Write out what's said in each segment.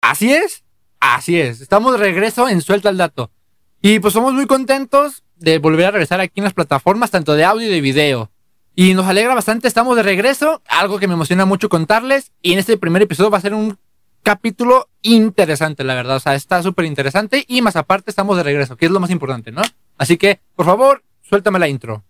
Así es, así es. Estamos de regreso en Suelta el Dato. Y pues somos muy contentos de volver a regresar aquí en las plataformas, tanto de audio y de video. Y nos alegra bastante, estamos de regreso, algo que me emociona mucho contarles. Y en este primer episodio va a ser un capítulo interesante, la verdad. O sea, está súper interesante. Y más aparte, estamos de regreso, que es lo más importante, ¿no? Así que, por favor, suéltame la intro.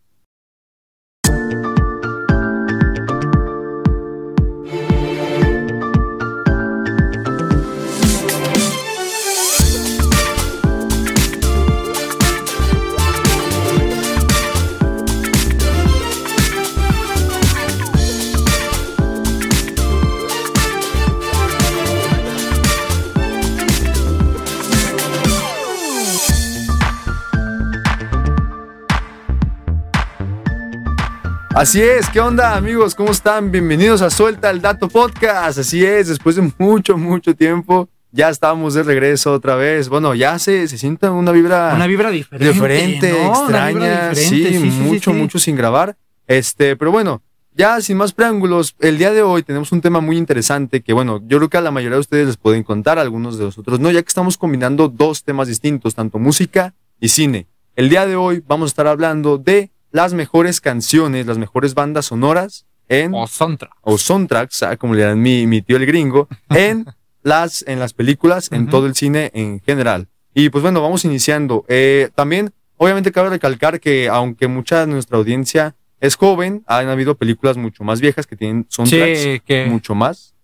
Así es, ¿qué onda amigos? ¿Cómo están? Bienvenidos a Suelta el Dato Podcast. Así es, después de mucho, mucho tiempo, ya estamos de regreso otra vez. Bueno, ya se, se siente una vibra... Una vibra diferente. Diferente, extraña. vibra diferente. Sí, Sí, sí, mucho, mucho sin grabar. Este, pero bueno, ya sin más preámbulos, el día de hoy tenemos un tema muy interesante que, bueno, yo creo que a la mayoría de ustedes les pueden contar, algunos de nosotros no, ya que estamos combinando dos temas distintos, tanto música y cine. El día de hoy vamos a estar hablando de las mejores canciones, las mejores bandas sonoras en O soundtrack. o soundtracks, ah, como le dan mi, mi tío el gringo, en las, en las películas, en todo el cine en general. Y pues bueno, vamos iniciando. Eh, también, obviamente, cabe recalcar que aunque mucha de nuestra audiencia es joven, han habido películas mucho más viejas que tienen soundtracks Sí, que... mucho más.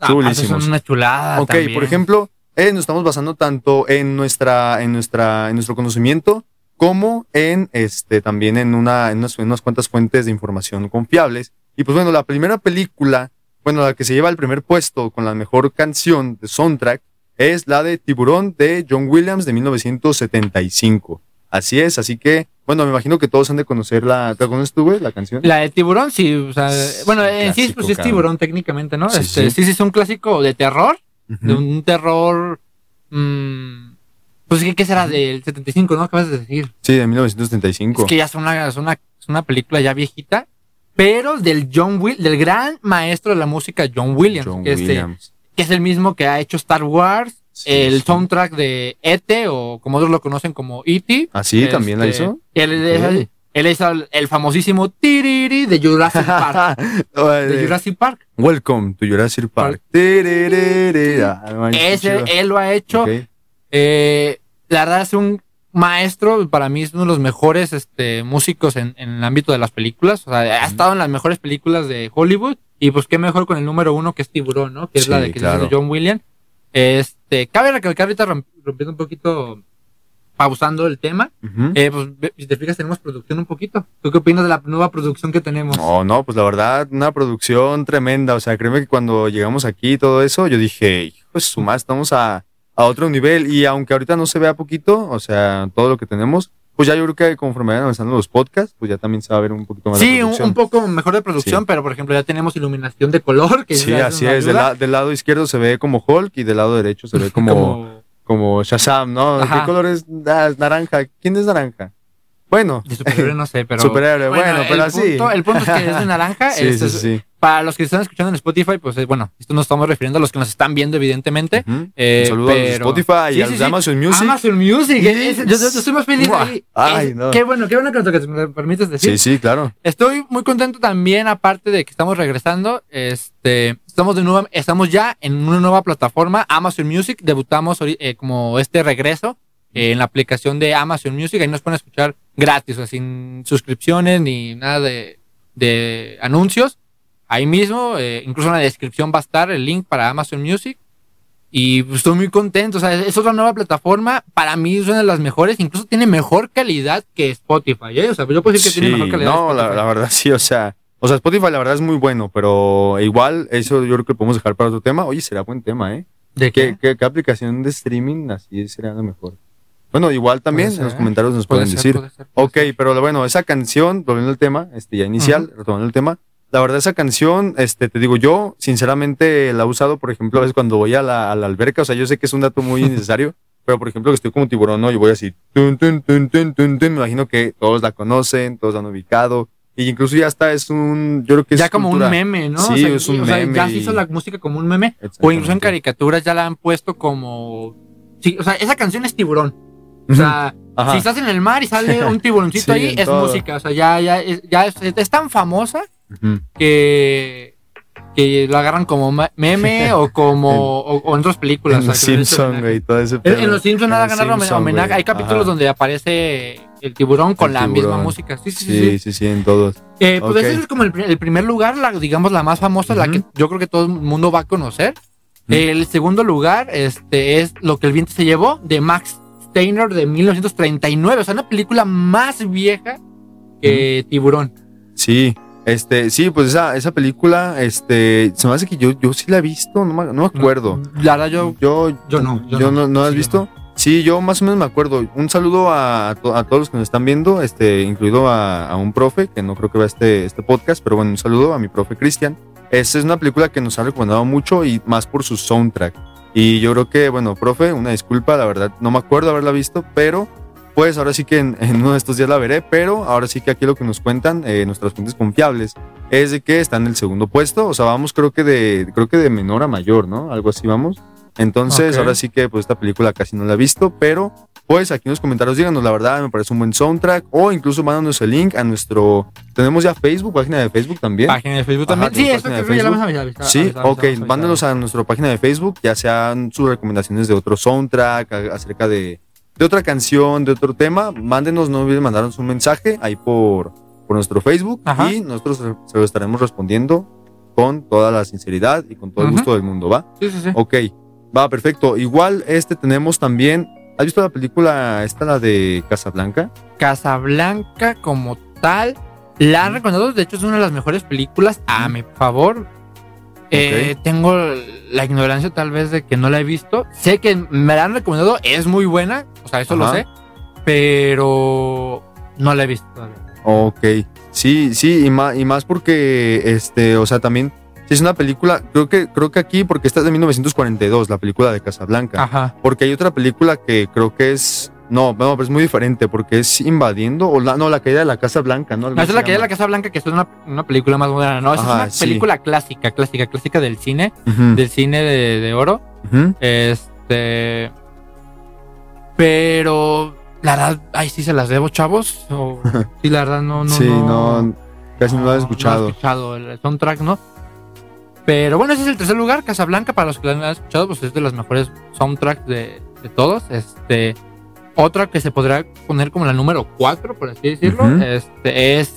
Ah, son una chulada ok, también. por ejemplo, eh, nos estamos basando tanto en nuestra, en nuestra, en nuestro conocimiento como en este también en una, en unas, en unas cuantas fuentes de información confiables. Y pues bueno, la primera película, bueno, la que se lleva el primer puesto con la mejor canción de soundtrack es la de Tiburón de John Williams de 1975. Así es, así que, bueno, me imagino que todos han de conocer la, ¿te conoces tú, güey, la canción? La de tiburón, sí, o sea, bueno, en sí, pues es cabrón. tiburón técnicamente, ¿no? Sí, este, sí. sí, sí, es un clásico de terror, de un terror, mm, pues ¿qué, qué será del 75, no? Acabas de decir. Sí, de 1975. Es que ya es una, es una, es una película ya viejita, pero del John Will, del gran maestro de la música John Williams, John que, este, Williams. que es el mismo que ha hecho Star Wars, Sí, el sí. soundtrack de E.T. o como otros lo conocen como E.T. ¿Ah, sí? ¿También la Este, hizo? Él, él- él hizo el, el famosísimo tiriri de Jurassic Park. de Eh, Jurassic Park. Welcome to Jurassic Park. Tererere. Ah, Ese, él lo ha hecho. Ok. Eh, la verdad es un maestro, para mí es uno de los mejores este, músicos en, en el ámbito de las películas. O sea, ha estado en las mejores películas de Hollywood. Y pues qué mejor con el número uno que es Tiburón, ¿no? Que es Sí, la de que claro. John Williams. Este, cabe recalcar ahorita romp- rompiendo un poquito, pausando el tema. Eh, pues si te fijas, tenemos producción un poquito. ¿Tú qué opinas de la nueva producción que tenemos? No, no, pues la verdad, una producción tremenda. O sea, créeme que cuando llegamos aquí y todo eso, yo dije, hijo de su madre, estamos a, a otro nivel. Y aunque ahorita no se vea poquito, o sea, todo lo que tenemos, pues ya yo creo que conforme vayan avanzando los podcasts, pues ya también se va a ver un poquito más Sí, un, producción. un poco mejor de producción, Sí. pero por ejemplo ya tenemos iluminación de color. Que Sí, así es. Del, ayuda. la- del lado izquierdo se ve como Hulk y del lado derecho se ve como, como, como Shazam, ¿no? Ajá. ¿Qué color es? Ah, es naranja. ¿Quién es naranja? Bueno, de superhéroe, no sé, pero. Superhéroe, bueno, pero así. El punto es que es de naranja. sí, este sí, es- sí. Para los que están escuchando en Spotify, pues bueno, esto nos estamos refiriendo a los que nos están viendo, evidentemente. Ujú. Eh, Un saludo a pero- Spotify y a. Amazon Music. Amazon Music. Es- yo, estoy más feliz ahí. Ay, no. Qué bueno, qué bueno que me permites decir. Sí, sí, claro. Estoy muy contento también, aparte de que estamos regresando. Este, estamos de nuevo, estamos ya en una nueva plataforma, Amazon Music. Debutamos eh, como este regreso eh, en la aplicación de Amazon Music. Ahí nos pueden escuchar gratis, o sea, sin suscripciones ni nada de, de anuncios. Ahí mismo, eh, incluso en la descripción va a estar el link para Amazon Music. Y pues, estoy muy contento. O sea, es otra nueva plataforma. Para mí es una de las mejores. Incluso tiene mejor calidad que Spotify. ¿eh? O sea, yo puedo decir que tiene mejor calidad. no, la, verdad sí, o sea, o sea, Spotify la verdad es muy bueno, pero igual eso yo creo que podemos dejar para otro tema. Oye, será buen tema, ¿eh? ¿De ¿Qué, qué, qué aplicación de streaming así sería la mejor? Bueno, igual también Puede en los ser, comentarios nos Puede pueden ser, decir. puede ser, puede Ok, ser. pero bueno, esa canción, volviendo al tema, este ya inicial, retomando el tema, la verdad esa canción, este, te digo yo, sinceramente la he usado, por ejemplo, a veces cuando voy a la, a la alberca, o sea, yo sé que es un dato muy innecesario, pero por ejemplo que estoy como tiburón, ¿no? Y voy así, tun, tun, tun, tun, tun, tun, me imagino que todos la conocen, todos la han ubicado, Y incluso ya está, es un, yo creo que es ya como cultura. un meme, ¿no? Sí, O sea, es un o sea, meme ya se hizo la música como un meme. O incluso en caricaturas ya la han puesto como. Sí, o sea, esa canción es tiburón. O sea, Ajá. si estás en el mar y sale un tiburoncito Sí, ahí, es todo. música. O sea, ya, ya, es, ya es, es tan famosa que, que lo agarran como meme o como o, o en otras películas. En Los Simpsons, güey, todo ese En, pedo. en Los Simpsons nada ganar homenaje. Hay capítulos Ajá. donde aparece el tiburón con El la misma música. Sí, sí, sí. Sí, sí. sí, sí, en todos. Eh, pues ese es como el, pri- el primer lugar, la, digamos la más famosa, la que yo creo que todo el mundo va a conocer. El segundo lugar este, es Lo que el viento se llevó, de Max Steiner de 1939. O sea, una película más vieja que Tiburón. Sí, este, sí, pues esa, esa película, este, se me hace que yo, yo sí la he visto, no me, no me acuerdo. La verdad, yo. Yo, Yo no, yo yo no. no, ¿no has Sí, visto? Sí, yo más o menos me acuerdo. Un saludo a, a todos los que nos están viendo, este, incluido a, a un profe, que no creo que vea este, este podcast, pero bueno, un saludo a mi profe Cristian. Esta es una película que nos ha recomendado mucho y más por su soundtrack. Y yo creo que, bueno, profe, una disculpa, la verdad, no me acuerdo haberla visto, pero pues ahora sí que en, en uno de estos días la veré, pero ahora sí que aquí lo que nos cuentan eh, nuestras fuentes confiables es de que está en el segundo puesto, o sea, vamos creo que de creo que de menor a mayor, ¿no? Algo así vamos. Entonces, Ok. ahora sí que pues esta película casi no la he visto, pero pues aquí en los comentarios díganos la verdad, me parece un buen soundtrack o incluso mándanos el link a nuestro tenemos ya Facebook, página de Facebook también. Página de Facebook Ajá, también. Sí, ¿tu eso página de creo que ya la hemos avisado. Sí, avisado, ok, avisado. a nuestra página de Facebook, ya sean sus recomendaciones de otro soundtrack, a- acerca de, de otra canción, de otro tema, mándenos, no olviden mandarnos un mensaje ahí por, por nuestro Facebook Ajá. y nosotros se lo estaremos respondiendo con toda la sinceridad y con todo el gusto del mundo, ¿va? Sí, sí, sí. Ok, va, perfecto. Igual este tenemos también, ¿has visto la película esta, la de Casablanca? Casablanca como tal, la han recomendado, de hecho es una de las mejores películas, a mi favor. Eh, tengo la ignorancia tal vez de que no la he visto. Sé que me la han recomendado, es muy buena, o sea, eso lo sé, pero no la he visto todavía. Ok, sí, sí, y más, y más porque, este, o sea, también, es una película, creo que, creo que aquí, porque esta es de 1942, la película de Casablanca, Ajá. porque hay otra película que creo que es, no, no, pero es muy diferente, porque es invadiendo, o la, no, la caída de la Casa Blanca, ¿no? No, es la es llama. la Casa Blanca, que es una, una película más moderna, ¿no? Ajá, es una sí. película clásica, clásica, clásica del cine, del cine de, de oro. Este. Pero. La verdad, ay, sí se las debo, chavos. O, sí, la verdad, no, no. sí, no, no, casi no, lo he No escuchado. he escuchado el soundtrack, ¿no? Pero bueno, ese es el tercer lugar. Casablanca, para los que lo han escuchado, pues es de los mejores soundtracks de, de todos. Este. Otra que se podrá poner como la número 4, por así decirlo, este es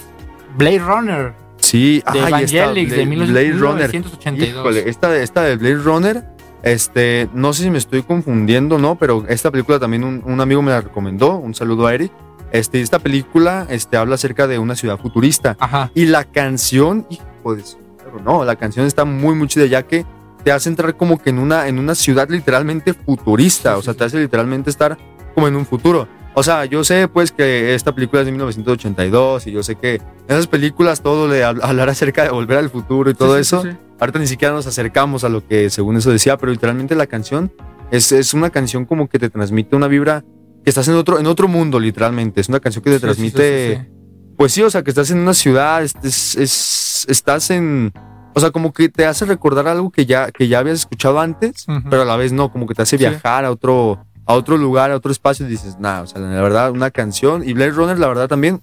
Blade Runner Sí, de esta, Evangelix de Blade, Blade Runner. 1982. Híjole, esta, de- esta de Blade Runner, este, no sé si me estoy confundiendo, ¿no? Pero esta película también un, un amigo me la recomendó, un saludo a Eric. Este, esta película este, habla acerca de una ciudad futurista. Ajá. Y la canción, hijo de su no, la canción está muy, muy chida, ya que te hace entrar como que en una, en una ciudad literalmente futurista. O sea, te hace literalmente estar como en un futuro. O sea, yo sé pues que esta película es de 1982 y yo sé que en esas películas todo le hab- hablar acerca de volver al futuro y todo Sí, eso. sí, sí. Ahorita ni siquiera nos acercamos a lo que según eso decía, pero literalmente la canción es, es una canción como que te transmite una vibra que estás en otro, en otro mundo, literalmente. Es una canción que te transmite, pues sí, o sea, que estás en una ciudad, es- estás en, o sea, como que te hace recordar algo que ya, que ya habías escuchado antes, pero a la vez no, como que te hace Sí. viajar a otro, a otro lugar, a otro espacio y dices, nada, o sea, la verdad, una canción. Y Blade Runner, la verdad, también,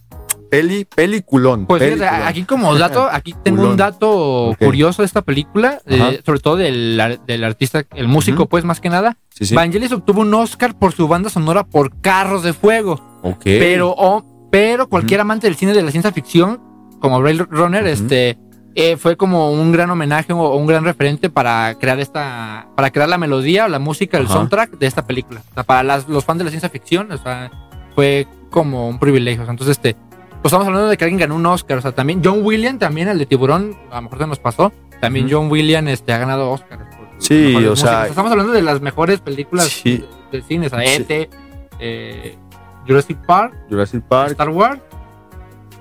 peli, peliculón. Pues fíjate, peliculón. aquí como dato, aquí tengo Culón. un dato curioso de esta película, eh, sobre todo del, del artista, el músico, pues más que nada. Sí, sí. Vangelis obtuvo un Oscar por su banda sonora por Carros de Fuego, Ok. pero, o- pero cualquier amante del cine de la ciencia ficción, como Blade Runner, este, eh, fue como un gran homenaje o, un gran referente para crear esta, para crear la melodía o la música, el Ajá. soundtrack de esta película. O sea, para las- los fans de la ciencia ficción, o sea, fue como un privilegio. O sea, entonces, este, pues estamos hablando de que alguien ganó un Oscar. O sea, también John Williams, también el de Tiburón, a lo mejor se nos pasó. También. John Williams este, ha ganado Oscars. Sí, o sea-. Estamos hablando de las mejores películas Sí. de- cine. O sea, Sí. E.T., eh, Jurassic Park, Jurassic Park. Star Wars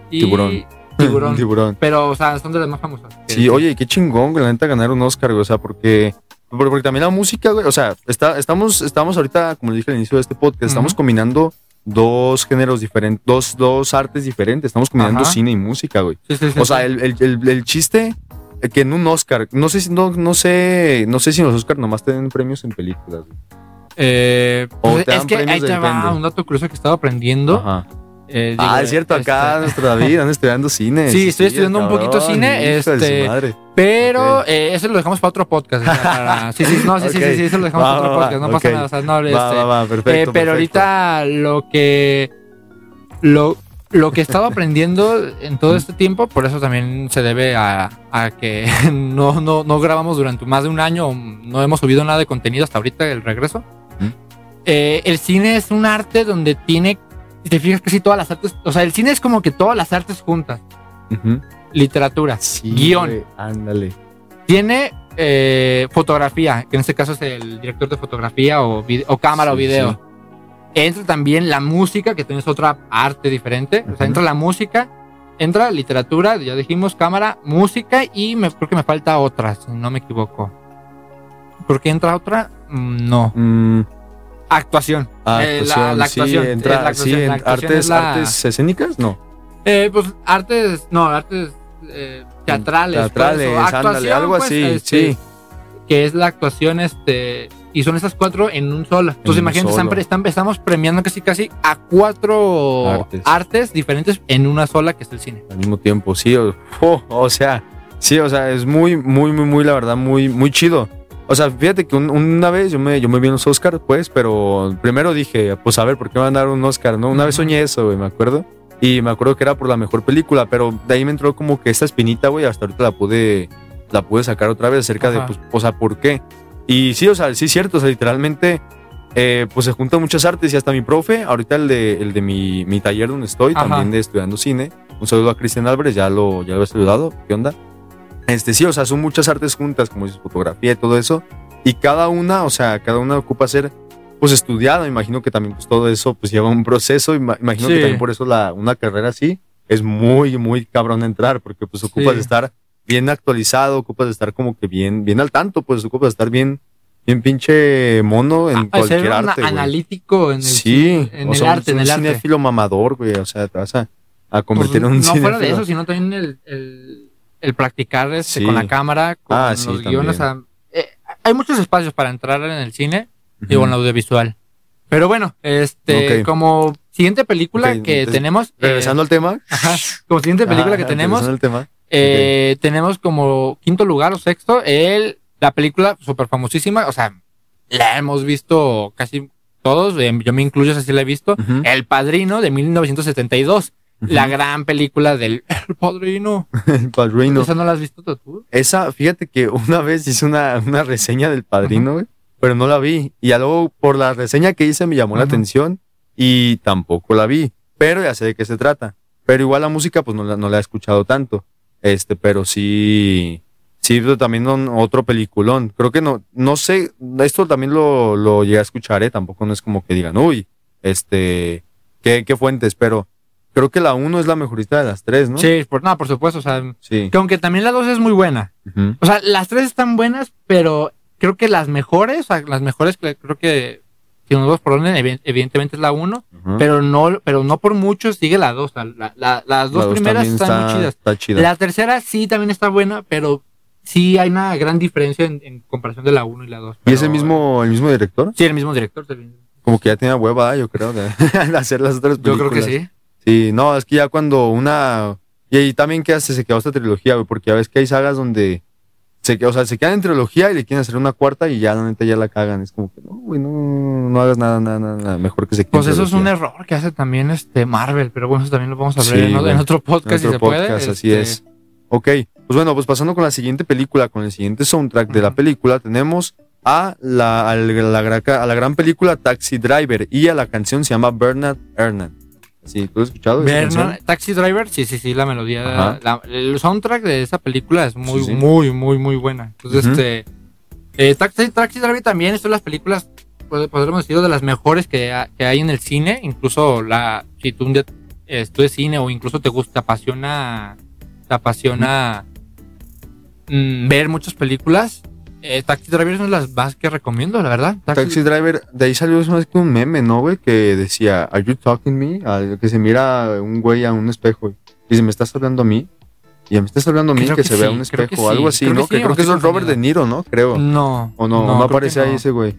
y Tiburón. Tiburón. Tiburón. Pero, o sea, son de las más famosas. Sí, oye, qué chingón, güey, la neta ganar un Oscar, güey, o sea, porque, porque, también la música, güey, o sea, está, estamos, estamos ahorita, como le dije al inicio de este podcast, estamos combinando dos géneros diferentes, dos, dos artes diferentes. Estamos combinando Ajá. cine y música, güey. Sí, sí, sí, O sea, el, el- el- el chiste eh, que en un Oscar, no sé si no, no sé, no sé si en los Oscar nomás te den premios en películas. güey. Eh, O pues te es dan que ahí te va un dato curioso que estaba aprendiendo. Ajá. Eh, Ah, digo, es cierto, acá este, nuestro David anda estudiando cine. Sí, estoy estudiando un poquito cine, este, madre. Pero Ok. eh, eso lo dejamos para otro podcast. o sea, para- sí, sí, no, sí, sí, Ok. sí, sí, eso lo dejamos Va, para otro va, podcast. No pasa ok. nada. O sea, no, Va, este, va, perfecto. eh, pero perfecto. ahorita lo que lo, lo que he estado aprendiendo en todo este tiempo, por eso también se debe a, a que no, no, no grabamos durante más de un año, no hemos subido nada de contenido hasta ahorita el regreso. Ujú. Eh, el cine es un arte donde tiene, si te fijas, casi todas las artes, o sea, el cine es como que todas las artes juntas, literatura, Sí, guion, Ándale. tiene eh, fotografía, que en este caso es el director de fotografía o, o cámara o video. sí. Entra también la música, que también es otra arte diferente. O sea, entra la música, entra literatura, ya dijimos, cámara, música y me, creo que me falta otra, si no me equivoco. ¿Por qué entra otra? Mm, No. Mm, Actuación. ah, Eh, la- actuación, la sí, actuación, entra- es la actuación, sí, la actuación artes, es la- artes escénicas, no. Eh, pues artes, no, artes eh, teatrales. pues, Teatrales, o ándale, actuación, algo pues, así, este, sí. que es la actuación, este, y son esas cuatro en un solo. Entonces, imagínate, solo. están, están- estamos premiando casi casi a cuatro Artes. artes. diferentes en una sola, que es el cine. Al mismo tiempo, sí. O, oh, o sea, sí, o sea, es muy, muy, muy, muy, la verdad, muy, muy chido. O sea, fíjate que un- una vez yo me, yo me vi en los Oscars, pues, pero primero dije, pues a ver, ¿por qué me van a dar un Oscar? ¿No? Una vez Ujú. soñé eso, güey, me acuerdo. Y me acuerdo que era por la mejor película, pero de ahí me entró como que esta espinita, güey, hasta ahorita la pude, la pude sacar otra vez acerca de, pues, o sea, ¿por qué? Y sí, o sea, sí es cierto, o sea, literalmente, eh, pues se juntan muchas artes y hasta mi profe, ahorita el de, el de mi, mi taller donde estoy, Ajá. también de estudiando cine, un saludo a Cristian Álvarez, ya lo, ya lo he saludado, ¿qué onda? Este, sí, o sea, son muchas artes juntas, como dices, fotografía y todo eso, y cada una, o sea, cada una ocupa ser, pues, estudiada, imagino que también, pues, todo eso, pues, lleva un proceso, ima- imagino que Sí. también por eso la, una carrera así es muy, muy cabrón entrar, porque, pues, ocupas Sí. de estar bien actualizado, ocupas de estar como que bien, bien al tanto, pues, ocupas de estar bien, bien pinche mono en Ah, ser cualquier un arte, analítico en el, Sí, en o el sea, un- arte, en un el arte. cinéfilo mamador, güey, o sea, te vas a, a Pues, convertir en un no fuera de eso, sino también el, el, el practicar este, Sí. con la cámara, con Ah, los sí, guiones. o sea, eh, hay muchos espacios para entrar en el cine y Ujú. en el audiovisual. Pero bueno, este, como siguiente película que entonces, tenemos. eh, Regresando al tema. ajá, como siguiente película Ah, que tenemos, regresando al tema. eh, tenemos como quinto lugar o sexto, el, la película súper famosísima, o sea, la hemos visto casi todos, eh, yo me incluyo, así la he visto. El Padrino de 1972, Ujú. La gran película del El Padrino. El padrino. ¿Esa no la has visto tú? Esa, fíjate que una vez hice una, una reseña del padrino, güey, pero no la vi. Y luego por la reseña que hice me llamó la atención y tampoco la vi. Pero ya sé de qué se trata. Pero igual la música, pues no la, no la he escuchado tanto. Este, pero sí. Sí, pero también un- otro peliculón. Creo que no, no sé, esto también lo, lo llegué a escuchar, ¿eh? Tampoco no es como que digan, uy, este, ¿qué, qué fuentes? Pero creo que la uno es la mejorita de las tres, ¿no? Sí, por, no, por supuesto, o sea, Sí. que aunque también la dos es muy buena. O sea, las tres están buenas, pero creo que las mejores, o sea, las mejores creo que si nos vamos por orden, evi- evidentemente es la uno, Ujú. pero no, pero no por mucho sigue la dos. o sea, la- la- las dos primeras también están muy chidas. Está chida. La tercera sí también está buena, pero sí hay una gran diferencia en, en comparación de la 1 y la 2. ¿Y es el mismo, el mismo director? Sí, el mismo director. sí. Como que ya tenía hueva, yo creo, de, de hacer las otras Yo películas. creo que sí. Sí, no, es que ya cuando una... Y ahí también que hace, se quedó esta trilogía, güey, porque ya ves que hay sagas donde... Se, o sea, se quedan en trilogía y le quieren hacer una cuarta y ya la neta ya la cagan. Es como que, no, güey, no, no hagas nada, nada, nada. Mejor que se quede Pues eso es un error que hace también este Marvel, pero bueno, eso también lo vamos a ver Sí, en, otro podcast En si otro se puede. podcast, así este, es. Ok, pues bueno, pues pasando con la siguiente película, con el siguiente soundtrack de la película, tenemos a la, a la, gra- a la gran película Taxi Driver y a la canción se llama Bernard Hernan. Sí, ¿tú has escuchado? Taxi Driver, sí, sí, sí, la melodía, la- el soundtrack de esa película es muy, Sí, sí. muy, muy, muy buena. Entonces, este, eh, Taxi, Taxi Driver también es de las películas, pod- podríamos decir, de las mejores que, ha- que hay en el cine. Incluso la, si tú un día estudias cine o incluso te gusta, te apasiona, te apasiona mm, ver muchas películas, Eh, Taxi Driver es una de las más que recomiendo, la verdad. Taxi, Driver, de ahí salió más que un meme, ¿no, güey? Que decía, ¿Are you talking me? Que se mira un güey a un espejo y dice, ¿me estás hablando a mí? Y me estás hablando a mí Creo que, que se vea sí, un espejo o algo sí, así, creo ¿no? sí, que creo que es Robert De. Niro, ¿no? Creo. No. o no, no, aparece ahí no. ese güey.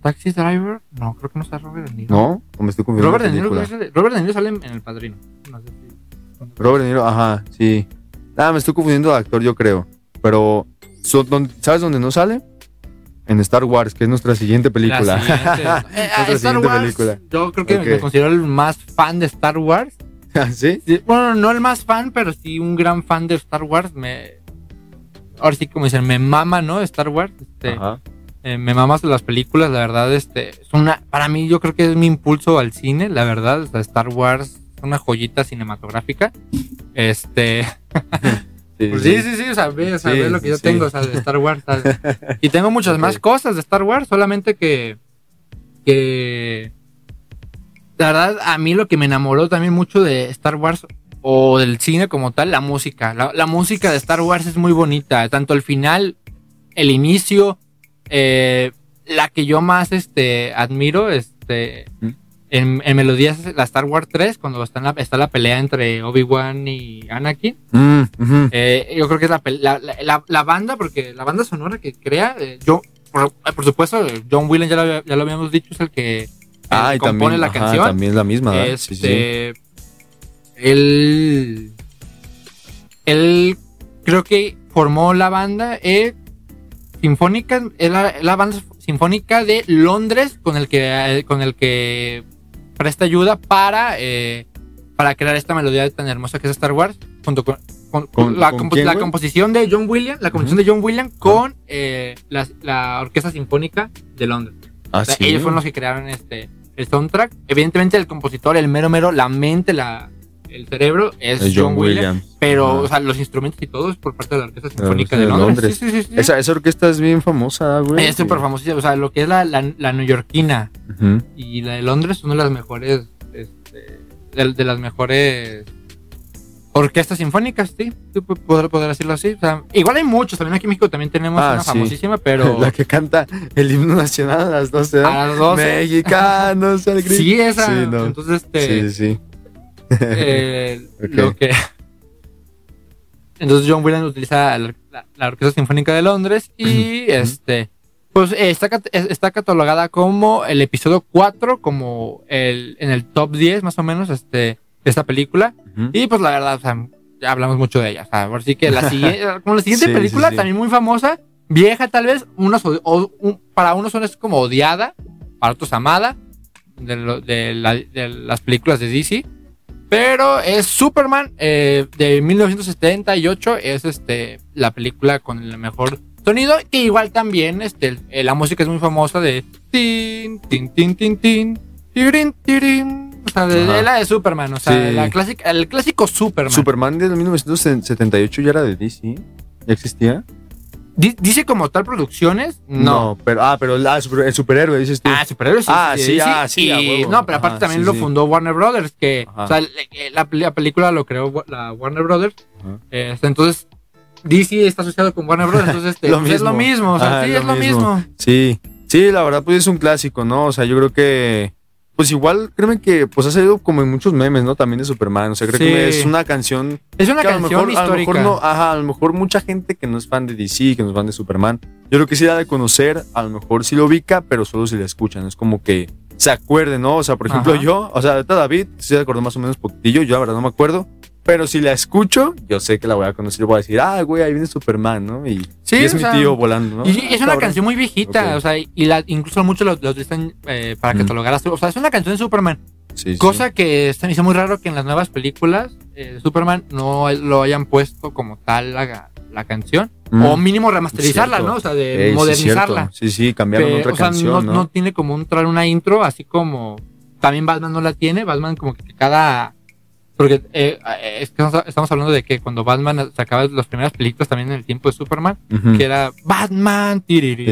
Taxi Driver, no, creo que no está Robert De Niro. ¿No? O me estoy confundiendo Robert De Niro, Robert De Niro sale en El Padrino. No sé si- Robert De Niro, ajá, sí. Ah, me estoy confundiendo de actor, yo creo. Pero, so- ¿dónde- ¿sabes dónde no sale? En Star Wars, que es nuestra siguiente película. La siguiente. Eh, Nuestra Star siguiente Wars, película. Yo creo que me considero el más fan de Star Wars. ¿Sí? Sí, Bueno, no el más fan, pero sí un gran fan de Star Wars. Me, ahora sí, como dicen, me mama, ¿no? Star Wars. Este, Ajá. eh, me mamas las películas, la verdad. Este, es una, para mí, yo creo que es mi impulso al cine, la verdad. O sea, Star Wars es una joyita cinematográfica. Este. Sí, Pues sí, sí, sí, o sea, ve, o sea, Sí, ve lo que yo sí. tengo, o sea, de Star Wars. ¿sabes? Y tengo muchas más cosas de Star Wars, solamente que. que. La verdad, a mí lo que me enamoró también mucho de Star Wars o del cine como tal, la música. La, la música de Star Wars es muy bonita, tanto el final, el inicio, eh, la que yo más este, admiro, este. ¿Mm? En, en melodías la Star Wars 3, cuando está, en la, está la pelea entre Obi-Wan y Anakin. Mm. Eh, yo creo que es la, la, la- banda, porque la banda sonora que crea, eh, yo, por, eh, por supuesto, John Williams ya lo, ya lo habíamos dicho, es el que eh, Ah, y compone también, la ajá, canción. también es la misma, ¿verdad? Sí, sí. Este, Él, él creo que formó la banda sinfónica, es la, banda sinfónica de Londres con el que, con el que presta ayuda para, eh, para crear esta melodía tan hermosa que es Star Wars, junto con, con- ¿Con- la, con compo- quién, la composición de John Williams, la composición de John Williams con eh, la, la Orquesta Sinfónica de Londres. Ah, O sea, sí. Ellos fueron los que crearon este el soundtrack. Evidentemente el compositor, el mero mero, la mente, la, el cerebro es, Es John, Williams. Pero, o sea, los instrumentos y todo es por parte de la Orquesta la Sinfónica Orquesta de de Londres. Londres. Sí, sí, sí. Esa, esa orquesta es bien famosa, güey. es súper famosísima. O sea, lo que es la, la, la neoyorquina y la de Londres son una de las mejores, este, de, de las mejores orquestas sinfónicas, sí. Sí, po- Poder, poder decirlo así. O sea, igual hay muchos. También aquí en México también tenemos Ah, una sí. famosísima, pero La que canta el himno nacional a las 12, ¿verdad? a las 12. Mexicanos al grito. Sí, esa. No. Entonces, este. Sí, sí. Eh, lo que entonces John Williams utiliza la, la- la Orquesta Sinfónica de Londres y este pues eh, está, está catalogada como el episodio 4 como el en el top 10 más o menos este de esta película. Y pues la verdad o sea, ya hablamos mucho de ella. O sea, por sí que la siguiente como la siguiente Sí, película sí. también muy famosa vieja tal vez unos o- un- para unos son es como odiada para otros amada de, lo- de la- de las películas de DC pero es Superman eh, de 1978. Es este la película con el mejor sonido. Que igual también este, la música es muy famosa de tin, tin, tin, tin, tin, tirin, tirin. O sea, de, la de Superman. O sea, Sí. la clásica, el clásico Superman. Superman de 1978 ya era de DC. ¿Ya existía? Di- Dice como tal producciones. No. pero, ah, pero super- el superhéroe, dices tú. Ah, superhéroes. Ah, sí, de DC. ah, sí, Y- no, pero aparte Ajá, también sí, lo sí. fundó Warner Brothers. Que, Ajá. o sea, la, la película lo creó la Warner Brothers. Este, entonces, DC está asociado con Warner Bros. Entonces, este, Lo pues es lo mismo. O sea, Ajá, sí, es lo mismo. mismo. Sí, sí, la verdad, pues es un clásico, ¿no? O sea, yo creo que. Pues igual, créeme que pues ha salido como en muchos memes, ¿no? También de Superman. O sea, creo Sí. que es una canción Es una que a lo canción mejor, a lo histórica. mejor no, ajá, a lo mejor mucha gente que no es fan de DC, que no es fan de Superman, yo creo que sí la ha de conocer, a lo mejor sí lo ubica, pero solo si la escuchan, es como que se acuerde, ¿no? O sea, por ejemplo, Ajá. yo, o sea, ahorita David sí se acordó más o menos poquitillo, yo la verdad no me acuerdo, pero si la escucho, yo sé que la voy a conocer y voy a decir, ah, güey, ahí viene Superman, ¿no? Y, Sí, y es mi sea, tío volando, ¿no? Y es una Cabrón. canción muy viejita, o sea, y la, incluso muchos lo utilizan eh, para catalogar. O sea, es una canción de Superman. Sí, sí. Cosa que se me hizo muy raro que en las nuevas películas eh, de Superman no lo hayan puesto como tal la, la canción. Mm. O mínimo remasterizarla, Cierto. ¿no? O sea, de Ey, modernizarla. Sí, sí, cambiaron Pero, otra o sea, canción, no, ¿no? no tiene como un una intro, así como también Batman no la tiene. Batman como que cada porque eh, eh, es que estamos- hablando de que cuando Batman sacaba las primeras películas también en el tiempo de Superman, que era Batman, tiriri,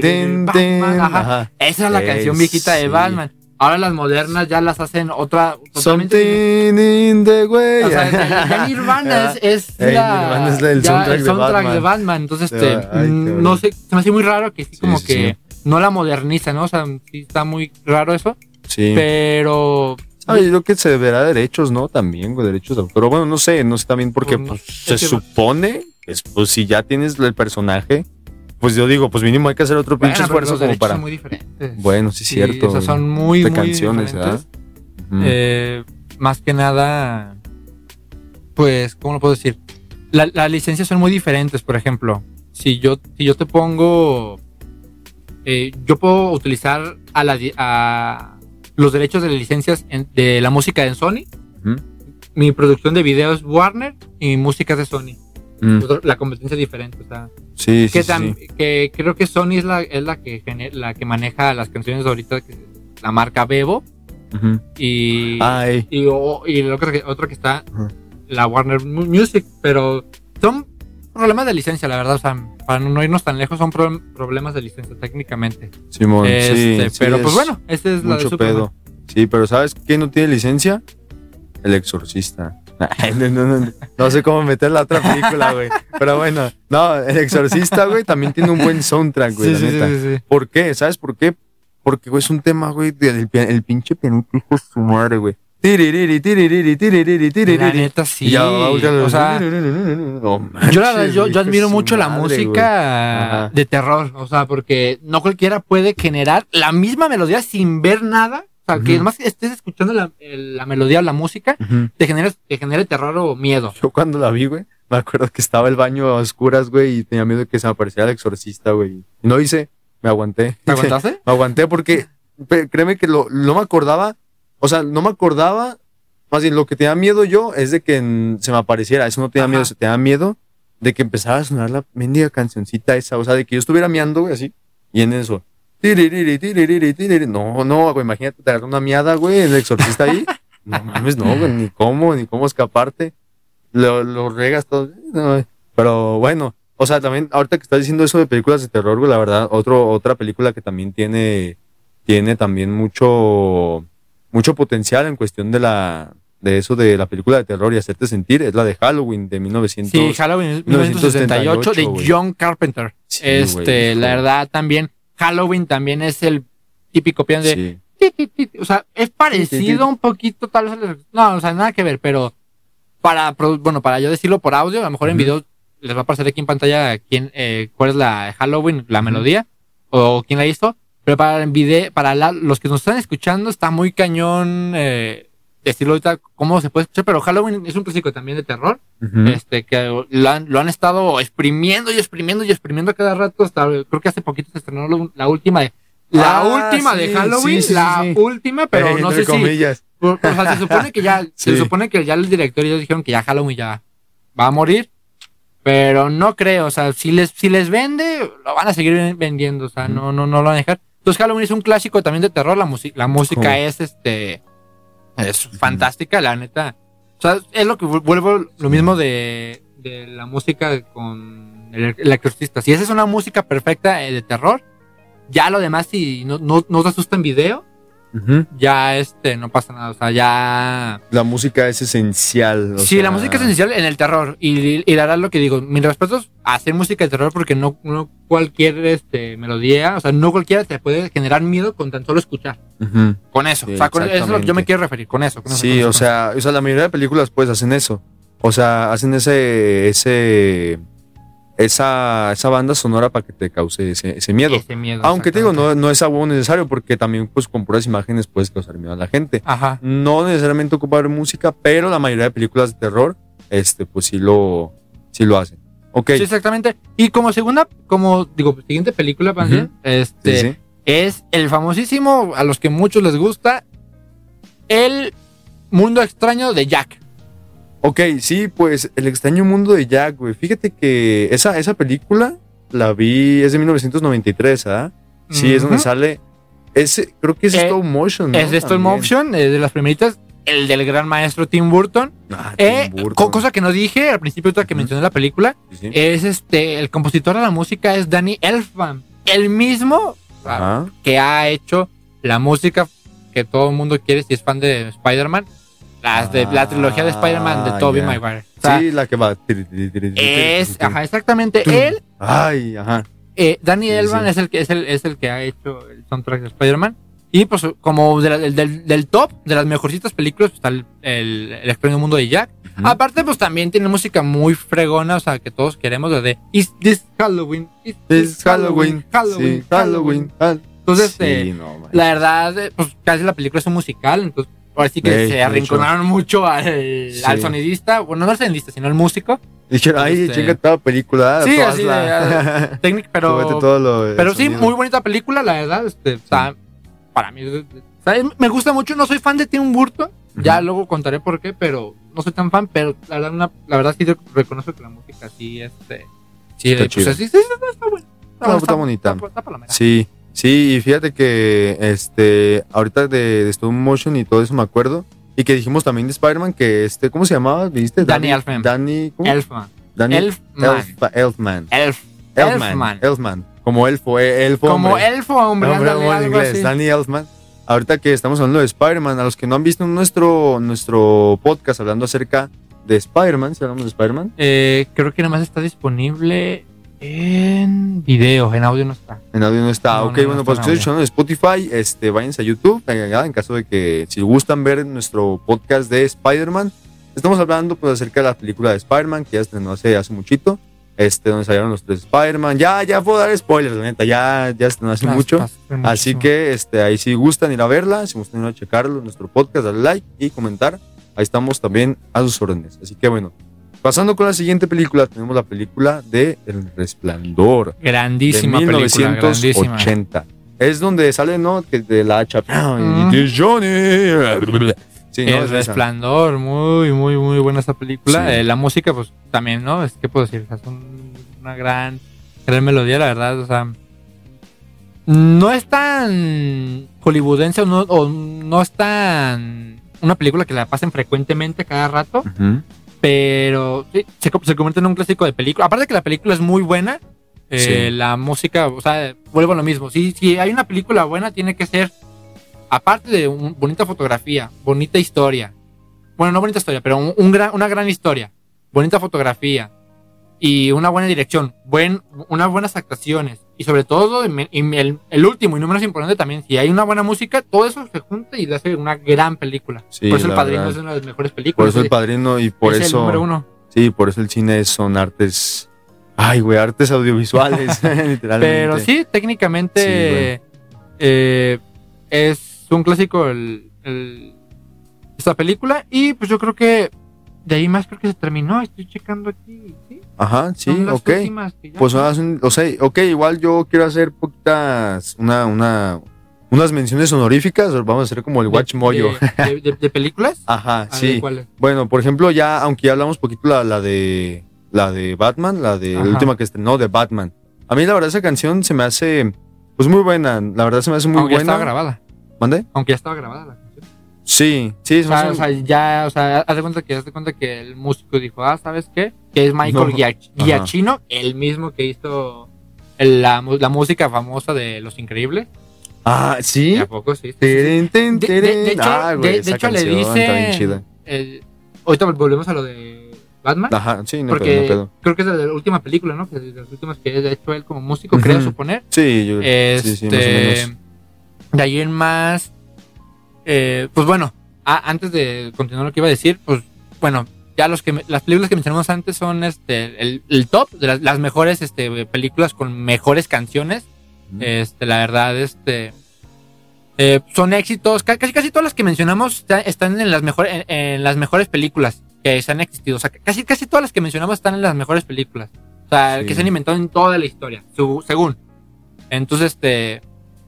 Tin, tin, Batman, ajá. ajá. Esa era la canción viejita de sí. Batman. Ahora las modernas ya las hacen otra Something in the way. O sea, ya- ya Nirvana es, la, Nirvana es el ya soundtrack de Batman. de Batman. Entonces, este, Ay, mm, no sé, se me hace muy raro que sí, Sí, como sí, que no la moderniza, ¿no? O sea, sí está muy raro eso. Sí. Pero Ay, yo creo que se deberá derechos, ¿no? También, güey, derechos de autor. Bueno, no sé, no sé también porque Pues, pues, es se que- supone, es, pues si ya tienes el personaje, pues yo digo, pues mínimo hay que hacer otro bueno, pinche esfuerzo como para... son muy diferentes. Bueno, sí es cierto. sea, son muy, de muy canciones, diferentes. Ujú. Eh, más que nada, pues, ¿cómo lo puedo decir? La- las licencias son muy diferentes, por ejemplo. Si yo, si yo te pongo, eh, yo puedo utilizar a, la, a los derechos de las licencias en- de la música en Sony. Mi producción de videos Warner y música es de Sony. Mm, La competencia es diferente. O sea, Sí, sí, que, sí. tam- que creo que Sony es la, es la que gene- la que maneja las canciones ahorita, que- la marca Bebo. Y, Ay, y, o- y otro que, otro que está, Ajá. la Warner Mu- Music, pero son problemas de licencia, la verdad. O sea, para no irnos tan lejos, son pro- problemas de licencia técnicamente. Simón, Este, sí, pero es pues bueno, esta es la de Superman. pedo. Sí, pero ¿sabes quién no tiene licencia? El exorcista. No, no, no, no sé cómo meter la otra película, güey. Pero bueno, no, el exorcista, güey, también tiene un buen soundtrack, güey, Sí, la sí, neta. sí, sí. ¿Por qué? ¿Sabes por qué? Porque, güey, es un tema, güey, del el pinche pianito, hijo de su madre, güey. La neta sí. Ya o sea, No yo, la verdad, yo, yo admiro mucho la madre, música de terror. O sea, porque no cualquiera puede generar la misma melodía sin ver nada. O sea, que además que estés escuchando la, la melodía o la música, te genere, te genere terror o miedo. Yo cuando la vi, güey, me acuerdo que estaba el baño a oscuras, güey, y tenía miedo de que se me apareciera el exorcista, güey. Y no hice, me aguanté. ¿Te aguantaste? Me aguanté porque, créeme que lo, no me acordaba, o sea, no me acordaba, más bien lo que tenía miedo yo es de que se me apareciera, eso no tenía Ajá. miedo, se tenía miedo de que empezara a sonar la mendiga cancioncita esa, o sea, de que yo estuviera miando, güey, así, y en eso. tiririri, tiririri, tiririri. No, no, güey, imagínate, te una miada, güey, el exorcista ahí. No mames, no, güey, ni cómo, ni cómo escaparte. Lo, lo regas todo. No, pero bueno, o sea, también, ahorita que estás diciendo eso de películas de terror, güey, la verdad, otro, otra película que también tiene, tiene también mucho, mucho potencial en cuestión de la, de eso de la película de terror y hacerte sentir, es la de Halloween de 1900. Sí, Halloween 1978 de 1978, güey. John Carpenter. Sí, este, la verdad también Halloween también es el típico piano de Sí. o sea, es parecido un poquito tal vez no, o sea, nada que ver, pero para bueno, para yo decirlo por audio, a lo mejor en video les va a aparecer aquí en pantalla quién eh, cuál es la de Halloween, la melodía o quién la hizo, pero para video, para la- los que nos están escuchando está muy cañón eh, decirlo ahorita cómo se puede escuchar, pero Halloween es un clásico también de terror. Este que lo han, lo han estado exprimiendo y exprimiendo y exprimiendo cada rato hasta creo que hace poquito se estrenó lo- la última de la Ah, última sí, de Halloween sí, sí, la última pero Eh, no sé si comillas. por- o sea se supone que ya se supone que ya el director y ellos dijeron que ya Halloween ya va a morir pero no creo o sea si les si les vende lo van a seguir vendiendo o sea no no no lo van a dejar entonces Halloween es un clásico también de terror la música la música ¿Cómo? es este es fantástica la neta o sea, es lo que vu- vuelvo lo mismo de, de la música con el, el exorcista. Si esa es una música perfecta eh, de terror, ya lo demás, si no, no, no te asusta en video, Ya este, no pasa nada. O sea, ya. La música es esencial. o Sí, sea, la música es esencial en el terror. Y, y la verdad, lo que digo, mis respetos a hacer música de terror porque no, no cualquier este, melodía, o sea, no cualquiera te puede generar miedo con tan solo escuchar. Con eso. Sí, o sea, con eso es lo que yo me quiero referir, con eso. con eso, Sí, con eso, o con sea, o sea, la mayoría de películas pues hacen eso. O sea, hacen ese, ese, esa, esa banda sonora para que te cause ese, ese miedo. Ese miedo. Aunque te digo, no, no es algo necesario porque también pues con puras imágenes puedes causar miedo a la gente. Ajá. No necesariamente ocupar música, pero la mayoría de películas de terror, este, pues sí lo, sí lo hacen. Ok. Sí, exactamente. Y como segunda, como digo, siguiente película, Ujú. bien, este, Sí, sí. es el famosísimo, a los que muchos les gusta, El Mundo Extraño de Jack. Ok, sí, pues El extraño mundo de Jack, güey. Fíjate que esa, esa película la vi, es de 1993, ¿ah? Sí, es donde sale. Ese, creo que es Eh, stop motion. ¿no? Es de stop motion, es de las primeritas. El del gran maestro Tim Burton. Ah, Eh, Tim Burton. co- cosa que no dije al principio, ahorita que Ujú. mencioné la película, Sí, sí. es este, el compositor de la música es Danny Elfman. El mismo que ha hecho la música que todo el mundo quiere si es fan de Spider-Man. Las de la trilogía de Spider-Man de Ah, Tobey. Maguire. Sí, la que va. es, ajá, exactamente. Él, Ay, ajá. eh, Danny sí. es el que es el, es el que ha hecho el soundtrack de Spider-Man. Y pues como del, del- del top de las mejorcitas películas pues, está el, el, el extraño mundo de Jack. Ujú. Aparte pues también tiene música muy fregona, o sea, que todos queremos desde Is this Halloween? Is this Halloween. Halloween. Sí, Halloween. Hall- Entonces, Sí, eh, no, la verdad, eh, pues casi la película es un musical, entonces ahora sí que Ey, se de arrinconaron mucho al, Sí. al sonidista, bueno, no al sonidista, sino al músico. Dijeron, ay, este- chinga toda película. Sí, todas así la- de, súbete pero, lo pero sí, muy bonita película, la verdad, este, o sea, para mí, me gusta mucho, no soy fan de Tim Burton, ya Ujú. luego contaré por qué, pero no soy tan fan, pero la verdad, una- la verdad sí reconozco que la música sí, este, sí, Está pues, chido. sí, sí, sí, está buena. Está- está bonita. Está, está. Sí, sí, y fíjate que este, ahorita de, de stop motion y todo eso me acuerdo. Y que dijimos también de Spider-Man que este, ¿cómo se llamaba? ¿Viste? Danny Elfman. Danny, ¿cómo? Elfman. Danny Elfman. Elf- Elfman. Elf. Elfman. Elfman. Elfman. Como elfo, eh, elfo. Como hombre. elfo, hombre, Hombre, ándale, algo inglés. así. Danny Elfman. Ahorita que estamos hablando de Spider-Man, a los que no han visto nuestro, nuestro podcast hablando acerca de Spider-Man, si hablamos de Spider-Man, Eh, creo que nada más está disponible en video, en audio no está. En audio no está. No, ok, no, no bueno, pues estoy escuchando en Spotify. Este, váyanse a YouTube. En caso de que si gustan ver nuestro podcast de Spider-Man, estamos hablando pues acerca de la película de Spider-Man que ya estrenó hace, hace muchito. Este, donde salieron los tres Spider-Man. Ya, ya puedo dar spoilers, la neta. Ya, ya estrenó hace mucho. Así que este, ahí si gustan ir a verla, si gustan ir a checarlo, nuestro podcast, darle like y comentar. Ahí estamos también a sus órdenes. Así que bueno, pasando con la siguiente película, tenemos la película de El Resplandor Grandísima de película, grandísima. 1980. Es donde sale, ¿no? Que de la hacha. Mm. Y Johnny. Sí, ¿no? El esa. Resplandor, muy, muy, muy buena esa película. Sí. Eh, la música, pues también, ¿no? Es que puedo decir, es un- una gran, gran melodía, la verdad. O sea, no es tan hollywoodense o no, o no es tan una película que la pasen frecuentemente cada rato, Ujú. Pero sí, se, se convierte en un clásico de película. Aparte que la película es muy buena, eh, Sí. la música, o sea, vuelvo a lo mismo. Si, si hay una película buena, tiene que ser, aparte de una bonita fotografía, bonita historia. Bueno, no bonita historia, pero un, un gran, una gran historia, bonita fotografía y una buena dirección, buen, unas buenas actuaciones. Y sobre todo, y el, el último y no menos importante también, si hay una buena música, todo eso se junta y le hace una gran película. Sí, por eso El Padrino verdad. es una de las mejores Por películas. eso el padrino y por es el eso. número uno. Sí, por eso el cine son artes. Ay, güey, artes audiovisuales, literalmente. Pero sí, técnicamente eh, es un clásico el, el- esta película. Y pues yo creo que de ahí más creo que se terminó. Estoy checando aquí. ¿sí? Ajá, sí, Son las ok. Pues hacen- o sea, ok, igual yo quiero hacer poquitas, una, una, unas menciones honoríficas, vamos a hacer como el de- Watch Moyo. De, de- películas? Ajá, ver, sí. ¿cuáles? Bueno, por ejemplo, ya, aunque ya hablamos poquito la, la de la de Batman, la de la última que estrenó de Batman. A mí la verdad esa canción se me hace pues muy buena, la verdad se me hace muy Aunque ya estaba buena. grabada. ¿Mande? Aunque ya estaba grabada la canción. Sí, sí, O sea, hace- o sea, ya, o sea, haz de cuenta que, haz de cuenta que el músico dijo, ah, ¿sabes qué? Que es Michael No. Giach- Giacchino, el mismo que hizo la, la música famosa de Los Increíbles. Ah, sí. ¿Y a poco sí? Teren, ten, De, de- de hecho, Ah, güey, de- hecho le el- ahorita volvemos a lo de Batman. Ajá, sí, no porque pedo, no pedo. creo que es de la última película, ¿no? Que de las últimas que ha hecho él como músico, Ujú. creo suponer. Sí, yo, Este, sí, sí, más o menos. de ahí en más. Eh, pues bueno, a- antes de continuar lo que iba a decir, pues bueno, ya los que las películas que mencionamos antes son este el, el top de las, las mejores este, películas con mejores canciones. Este, la verdad, este. eh, son éxitos. ca- Casi, casi todas las que mencionamos está- están en las, mejores en, en las mejores películas que se han existido. O sea, casi, casi todas las que mencionamos están en las mejores películas. O sea, Sí. que se han inventado en toda la historia, su- según. Entonces, este.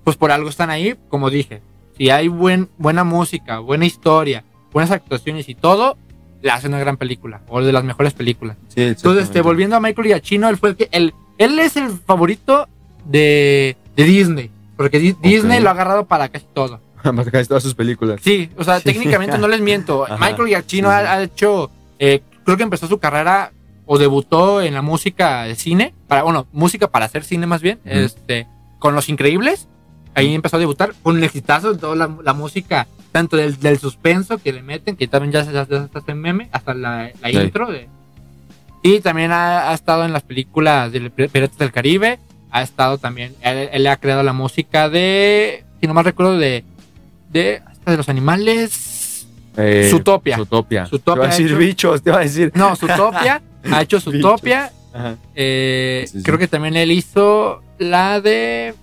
Pues por algo están ahí, como dije. Si hay buen, buena música, buena historia, buenas actuaciones y todo, la hace una gran película. O de las mejores películas. Sí, Entonces, este, volviendo a Michael Giacchino, él fue el que. Él, él es el favorito de, de Disney. Porque Di- Disney lo ha agarrado para casi todo. Para casi todas sus películas. Sí, o sea, Sí. técnicamente no les miento. Ajá, Michael Giacchino sí, ha, ha hecho. eh, creo que empezó su carrera o debutó en la música de cine. Para, bueno, música para hacer cine más bien. Este Con Los Increíbles. Ahí empezó a debutar con un exitazo, toda la, la música, tanto del, del suspenso que le meten, que también ya se hace meme, hasta la, la Sí. intro. De, y también ha, ha estado en las películas de Piratas del Caribe. Ha estado también, él, él ha creado la música de, si no mal recuerdo, de, de, hasta de los animales. Eh, Zootopia. Zootopia. Zootopia Te iba a decir hecho- bichos, te iba a decir. No, Zootopia. ha hecho Zootopia. Eh, Sí, sí. Creo que también él hizo la de.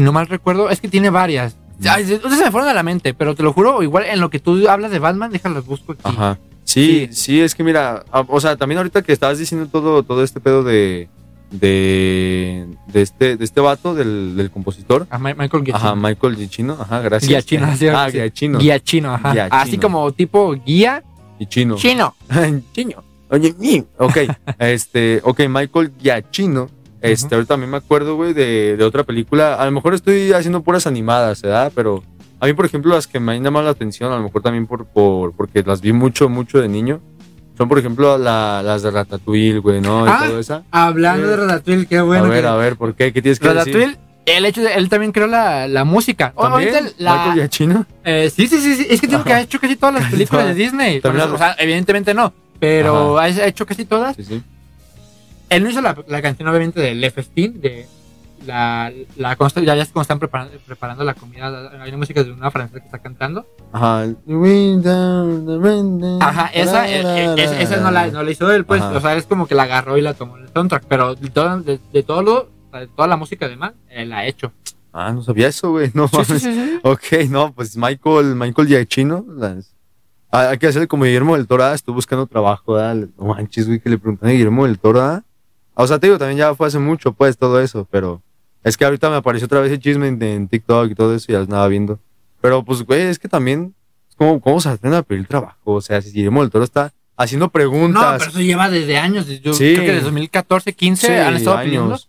Si no mal recuerdo, es que tiene varias. Ay, se me fueron a la mente, pero te lo juro, igual en lo que tú hablas de Batman, déjalas busco aquí. Ajá. Sí, sí, Sí. es que mira, ah, o sea, también ahorita que estabas diciendo todo, todo este pedo de, de, de este, de este vato, del, del compositor. A Ma- Michael Giacchino. Ajá, Michael Giacchino, ajá, gracias. Giacchino, así ah, sí. Giacchino. Giacchino, ajá. Giacchino. Así como tipo guía Y chino. chino. Chino. Oye, mi. Ok, este, ok, Michael Giacchino. Este, Ujú. ahorita también me acuerdo, güey, de, de otra película. A lo mejor estoy haciendo puras animadas, ¿verdad? Pero a mí, por ejemplo, las que me han llamado la atención, a lo mejor también por, por porque las vi mucho, mucho de niño, son, por ejemplo, la- las de Ratatouille, güey, ¿no? Y Ah, todo esa. Hablando de Ratatouille, qué bueno. a ver, que- a ver, ¿por qué? ¿Qué tienes que decir? Ratatouille, el hecho de, él también creó la, la música. ¿También? ahorita la- ¿Michael Giacchino? Eh, sí, sí, sí, sí. Es que digo que ha hecho casi todas las películas de Disney. Eso, o sea, evidentemente no. Pero ha hecho casi todas. Sí, sí. Él no hizo la, la canción, obviamente, de Le Festín, de la, la consta- ya, ya es como están preparando, preparando la comida. Hay una música de una francesa que está cantando. Ajá. Ajá, esa, eh, eh, esa, esa no, la, no la hizo él, pues. Ajá. O sea, es como que la agarró y la tomó en el soundtrack. Pero de, todo, de, de todo lo, de toda la música además, él la ha hecho. Ah, no sabía eso, güey. No Sí, sí, sí, sí. Ok, no, pues Michael, Michael Giacchino, las... Ah, hay que hacerle como Guillermo del Toro, ah, estoy buscando trabajo, ¿verdad? No manches, güey, que le preguntan a Guillermo del Toro, ¿ah? O sea, te digo, también ya fue hace mucho, pues, todo eso, pero es que ahorita me apareció otra vez el chisme en, en TikTok y todo eso y ya andaba viendo. Pero, pues, güey, es que también, ¿cómo, cómo se aprende a pedir trabajo? O sea, si Guillermo del Toro está haciendo No, preguntas. pero eso lleva desde años. Yo Sí. creo que desde 2014, 15 Sí, han estado pidiendo. años.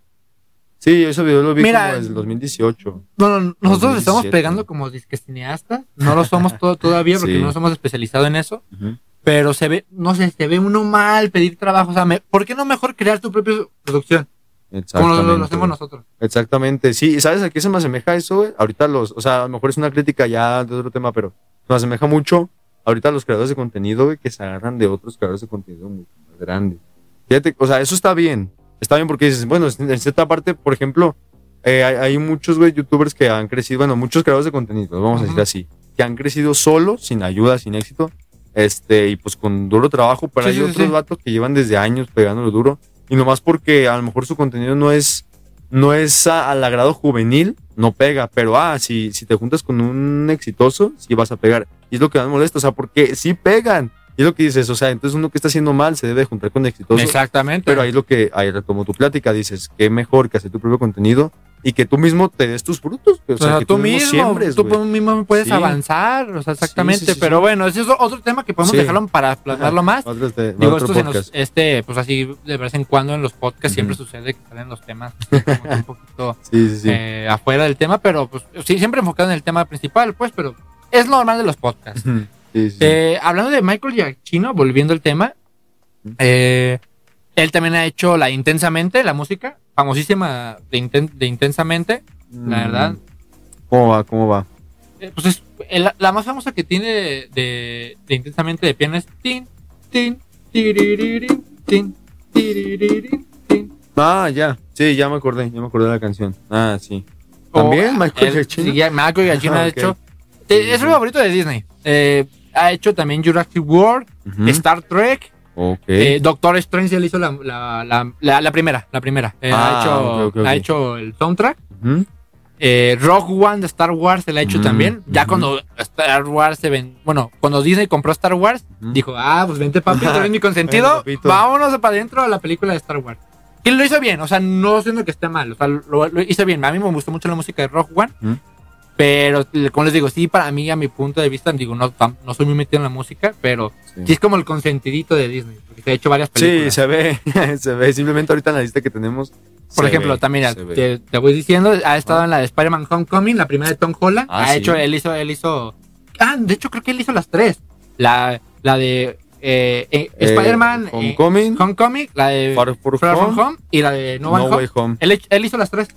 Sí, ese video lo vi Mira, como desde el 2018. Bueno, nosotros 2017. estamos pegando como disque cineastas. No lo somos todo, todavía porque Sí. no nos hemos especializado en eso. Ujú. Pero se ve, no sé, se ve uno mal pedir trabajo. O sea, me- ¿por qué no mejor crear tu propia producción? Como lo, Exactamente. hacemos nosotros. Exactamente, sí, ¿y ¿sabes a qué se me asemeja eso, güey? Ahorita los, o sea, a lo mejor es una crítica ya de otro tema, pero se me asemeja mucho ahorita los creadores de contenido, güey, que se agarran de otros creadores de contenido mucho más grandes. Fíjate, o sea, eso está bien, está bien porque dices, bueno, en cierta parte, por ejemplo, eh, hay, hay muchos, güey, youtubers que han crecido, bueno, muchos creadores de contenido, vamos a decir así, que han crecido solos, sin ayuda, sin éxito, este, y pues con duro trabajo, pero Sí, hay sí, otros sí. vatos que llevan desde años pegándolo duro, y nomás porque a lo mejor su contenido no es no es a- al agrado juvenil, no pega, pero ah, si, si te juntas con un exitoso, sí vas a pegar. Y es lo que más molesta, o sea, porque sí pegan. Y es lo que dices, o sea, entonces uno que está haciendo mal se debe juntar con exitosos. Exactamente. Pero ahí es lo que, ahí como tu plática, dices, que mejor que hacer tu propio contenido y que tú mismo te des tus frutos. O o sea, que tú mismo, siembres, tú mismo puedes Sí. avanzar, o sea, exactamente. Sí, sí, sí, pero bueno, ese es otro tema que podemos dejarlo para plasmarlo más. De- Digo, esto se nos, este, pues así de vez en cuando en los podcasts siempre sucede que salen los temas como que un poquito eh, afuera del tema, pero pues sí, siempre enfocado en el tema principal, pues, pero es normal de los podcasts. Sí, sí. Eh, hablando de Michael Giacchino, volviendo al tema, eh, él también ha hecho la Intensamente, la música, famosísima de, Inten- de Intensamente, la verdad. Mm. ¿Cómo va? ¿Cómo va? Eh, pues es el- la más famosa que tiene de, de- de Intensamente de piano es tin, tin, tiriririn, tin, tiriririn, tin. Ah, ya. Sí, ya me acordé, ya me acordé de la canción. Ah, sí. ¿También O, Michael él- Giacchino? Sí, ya- Michael Giacchino Ah, ha ok. hecho. eh, es Sí, mi sí. favorito de Disney. Eh, ha hecho también Jurassic World, Ujú. Star Trek, Ok. eh, Doctor Strange. Él hizo la, la, la, primera, la primera. Eh, Ah, ha, hecho, ok, ok. ha hecho el soundtrack. Eh, Rogue One de Star Wars se la ha hecho también. Ya cuando Star Wars se ven, bueno, cuando Disney compró Star Wars, dijo, ah, pues vente papi, eres mi consentido, Bueno, vámonos para adentro a la película de Star Wars. Y lo hizo bien, o sea, no siendo que esté mal, o sea, lo, lo hizo bien. A mí me gustó mucho la música de Rogue One. Pero como les digo, sí, para mí, a mi punto de vista, digo, no, no soy muy metido en la música, pero Sí. sí es como el consentidito de Disney, porque se ha hecho varias Sí, películas. se ve, se ve. Simplemente ahorita en la lista que tenemos. Por ejemplo, ve, también te, te voy diciendo, ha estado Ah. en la de Spider-Man Homecoming, la primera de Tom Holland. Ah, ha sí. hecho, él hizo, él hizo. Ah, de hecho, creo que él hizo las tres. La, la de eh, eh, Eh, Spider-Man eh, Homecoming, Homecoming, la de Far, From Home, Home y la de No, No One Home. Way Home. Él, él hizo las tres.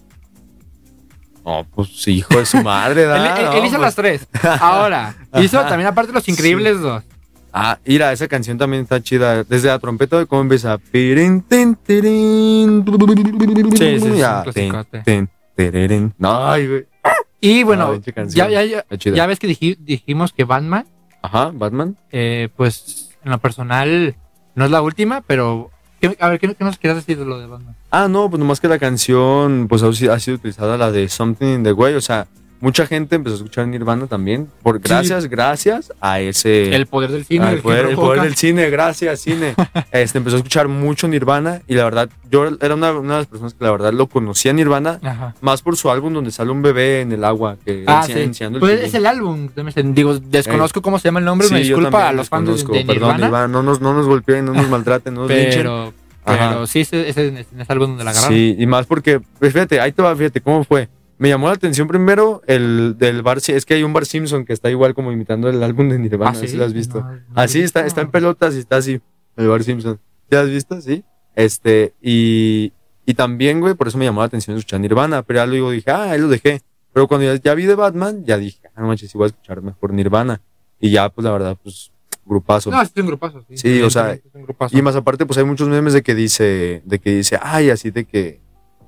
No, pues hijo de su madre, da. él- no, él hizo pues. las tres. Ahora, hizo también aparte Los Increíbles dos. Ah, mira, esa canción también está chida. Desde la trompeta de cómo empieza. Sí, sí, sí, Ya. No, ay, güey. Y bueno, Ah, ya, ya, ya, ya ves que diji- dijimos que Batman, Ajá, Batman. eh, pues en lo personal no es la última, pero ¿qué- a ver, ¿qué, qué nos quieres decir de lo de Batman? Ah, no, pues nomás que la canción, pues ha ha sido utilizada la de Something in the Way. O sea, mucha gente empezó a escuchar Nirvana también. Por, gracias, gracias a ese. El poder del cine. El poder, el poder del cine, gracias, cine. Este, empezó a escuchar mucho Nirvana y la verdad, yo era una, una de las personas que la verdad lo conocía Nirvana Ajá. más por su álbum donde sale un bebé en el agua que Ah, sí. el Pues es el álbum. Digo, desconozco cómo se llama el nombre. Sí, me disculpa a los fans de, Perdón, Nirvana. No nos, no nos golpeen, no nos maltraten, no nos pero, pero sí, ese, ese, en ese álbum donde la agarraron. Sí, y más porque, pues, fíjate, ahí te va, fíjate cómo fue. Me llamó la atención primero el del bar, es que hay un bar Simpson que está igual como imitando el álbum de Nirvana, Ah, ¿sí? si lo has visto. No, no Así está, está en pelotas y está así, el bar Simpson. ¿Ya has visto? Sí. Este, y, y también, güey, por eso me llamó la atención escuchar Nirvana, pero ya luego dije, ah, ahí lo dejé. Pero cuando ya, ya vi de Batman, ya dije, ah, no manches, sí voy a escuchar mejor Nirvana. Y ya, pues la verdad, pues, grupazo. No, sí, es un grupazo. Sí, Sí, o sea. Y más aparte, pues hay muchos memes de que dice, de que dice, ay, así de que,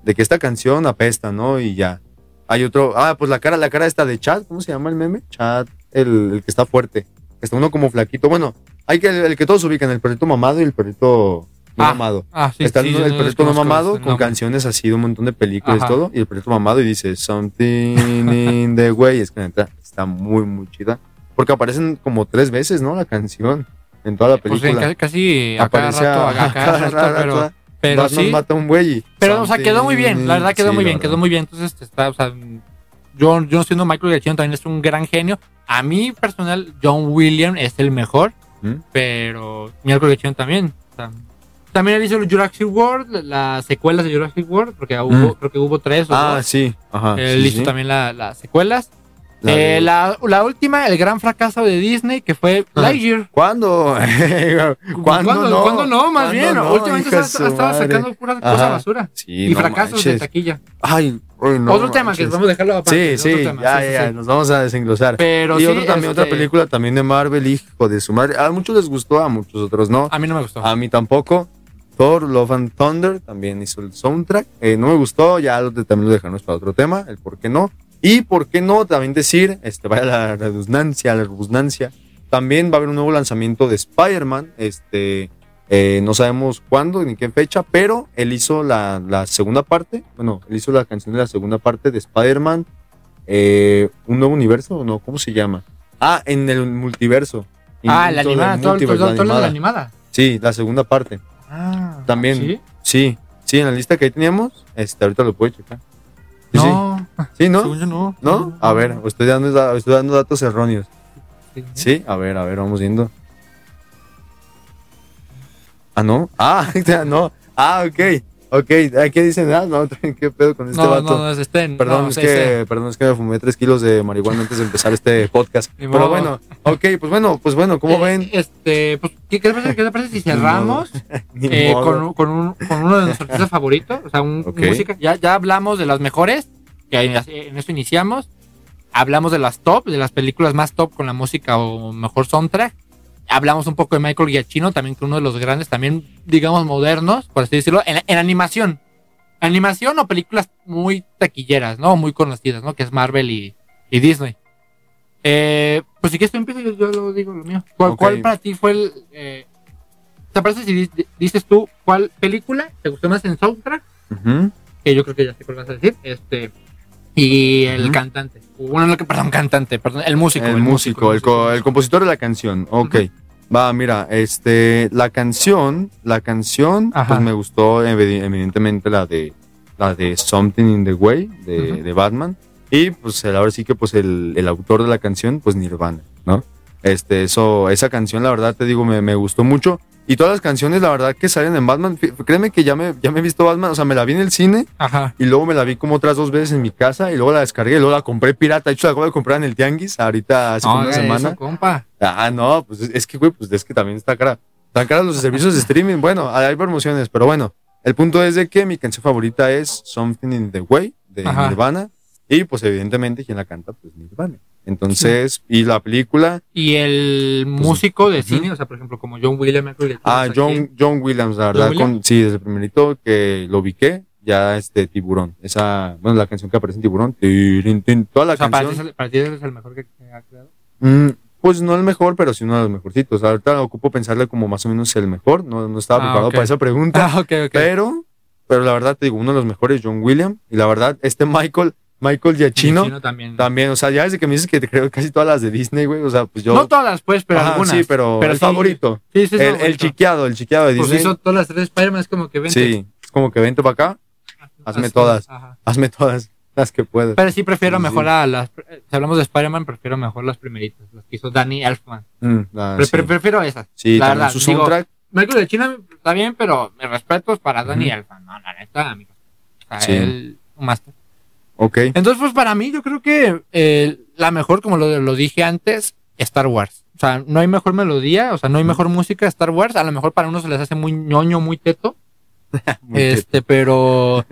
de que esta canción apesta, ¿no? Y ya. Hay otro, ah, pues la cara, la cara esta de Chad, ¿cómo se llama el meme? Chad, el, el que está fuerte. Está uno como flaquito. Bueno, hay que, el, el que todos ubican, el perrito mamado y el perrito no Ah, mamado. Ah, sí, está sí, el, el perrito no mamado con nombre. canciones así de un montón de películas Ajá. y todo. Y el perrito mamado y dice, something in the way. Es que neta, está muy, muy chida. Porque aparecen como tres veces, ¿no? La canción en toda la Pues película. sí, casi, casi a cada Aparece rato, a- a cada a cada rato, pero, rato. Pero Batman sí. mata a un güey Pero, o sea, quedó muy bien. La verdad quedó Sí, muy bien, verdad. quedó muy bien. Entonces, está, o sea, yo, yo siendo Michael Giacchino también es un gran genio. A mí personal, John Williams es el mejor, ¿Mm? pero Michael Giacchino también. o sea, también él hizo el Jurassic World, las secuelas de Jurassic World, porque hubo, Mm. creo que hubo tres o Ah, dos. sí. Ajá. Él sí, hizo sí. también la- las secuelas. La Eh, de- la, la última, el gran fracaso de Disney, que fue Ajá. Lightyear. ¿Cuándo? ¿Cuándo, no? ¿Cuándo no? Más ¿Cuándo bien. no? Últimamente ha, de estado sacando pura cosa basura. Sí, y no fracasos de manches. taquilla. Ay, uy, no otro tema que manches. vamos a dejarlo aparte. Sí, sí, tema, ya, sí, ya, sí. nos vamos a desenglosar. Pero y sí, otro también, otra este, película también de Marvel, hijo de su madre. A muchos les gustó, a muchos otros no. A mí no me gustó. A mí tampoco. Thor, Love and Thunder también hizo el soundtrack. Eh, no me gustó, ya lo, también lo dejamos para otro tema, el por qué no. Y por qué no también decir, este, vaya la redundancia, la redundancia. También va a haber un nuevo lanzamiento de Spider-Man. Este, eh, no sabemos cuándo ni qué fecha, pero él hizo la, la segunda parte. Bueno, él hizo la canción de la segunda parte de Spider-Man. eh, ¿Un nuevo universo o no? ¿Cómo se llama? Ah, en el multiverso. ah, la animada, todo, todo, todo lo de la animada. animada. Sí, la segunda parte. Ah, También. ¿sí? Sí, sí, en la lista que ahí teníamos, este, ahorita lo puedo checar. Sí, No, sí, ¿Sí, ¿no? según yo no. ¿No? A ver, estoy dando, da- estoy dando datos erróneos. Sí. Sí, a ver, a ver, vamos viendo. Ah, no. Ah, no. Ah, ok. Ok, ¿qué dicen? Ah, no, ¿qué pedo con este No, vato? no, no, es este. Perdón, no, es sí, que, perdón, es que me fumé tres kilos de marihuana antes de empezar este podcast. Pero bueno, ok, pues bueno, pues bueno, ¿cómo Eh, ven? Este, pues, ¿qué, qué te parece, qué te parece si cerramos eh, con, con, un- con uno de nuestros artistas favoritos? O sea, un, Ok. música. Ya, ya hablamos de las mejores, que en, en eso iniciamos. Hablamos de las top, de las películas más top con la música o mejor soundtrack. Hablamos un poco de Michael Giacchino, también que uno de los grandes, también, digamos, modernos, por así decirlo, en, en animación. Animación o películas muy taquilleras, ¿no? Muy conocidas, ¿no? Que es Marvel y, y Disney. Eh, pues si quieres tú empiezas, yo, yo lo digo lo mío. ¿Cuál, Ok. cuál para ti fue el... Eh, ¿Te parece si di- dices tú cuál película te gustó más en soundtrack? Ujú. Que yo creo que ya sé cuál vas a decir. Este... Y el Ujú. cantante. Bueno, no, perdón, cantante, perdón. El músico. El, músico, el, co- el compositor de la canción. Ok. Va, mira, este, la canción, la canción, Ajá. pues me gustó evi- evidentemente la de, la de Something in the Way de, Ujú. de Batman. Y pues el- ahora sí que pues el, el autor de la canción, pues Nirvana, ¿no? Este, eso, esa canción, la verdad te digo, me, me gustó mucho. Y todas las canciones, la verdad, que salen en Batman, créeme que ya me, ya me he visto Batman, o sea, me la vi en el cine Ajá. y luego me la vi como otras dos veces en mi casa y luego la descargué y luego la compré pirata. De hecho, la acabo de comprar en el Tianguis ahorita hace como una haga semana. eso, compa. Ah, no, pues es, que, güey, pues es que también está cara. Están caros los servicios de streaming. Bueno, hay promociones, pero bueno. El punto es de que mi canción favorita es Something in the Way de Ajá. Nirvana. Y pues evidentemente quien la canta, pues Nirvana. Entonces, y la película, Y el músico de cine, o sea, por ejemplo, como John Williams. Ah, John, John Williams, la verdad, Williams? con, sí, desde el primerito que lo ubiqué, ya este Tiburón, esa, bueno, la canción que aparece en Tiburón, tirin, tin, toda la O sea, canción, para ti es el mejor que, ha creado. mm, pues no el mejor, pero sí uno de los mejorcitos. Ahorita ocupo pensarle como más o menos el mejor, no, no estaba Ah, preparado ok. para esa pregunta, Ah, ok, ok. pero, pero la verdad te digo, uno de los mejores, John Williams, y la verdad, este Michael, Michael Giacchino, Giacchino también. también, o sea, ya desde que me dices que te creo casi todas las de Disney, güey, o sea, pues yo... No todas, pues, pero Ajá, algunas. Sí, pero, el sí- favorito. Sí, sí, sí. el, el chiqueado, el chiqueado de Pues Disney. hizo todas las tres Spider-Man, es como que vente. sí, es como que vente para acá, hazme Así, todas. ajá. hazme todas las que puedas. Pero sí prefiero Sí, mejor a las. Si hablamos de Spider-Man, prefiero mejor las primeritas, las que hizo Danny Elfman. Mm, la- Pre- sí, pre- prefiero esas. Sí, la también verdad. su Digo, soundtrack. Michael de China está bien, pero mis respetos para Danny. Elfman. No, la neta, amigo. O sea, Sí. él, un máster. Ok. Entonces, pues para mí, yo creo que eh, la mejor, como lo, lo dije antes, Star Wars. O sea, no hay mejor melodía, o sea, no hay mejor música Star Wars. A lo mejor para unos se les hace muy ñoño, muy teto. Muy este, pero,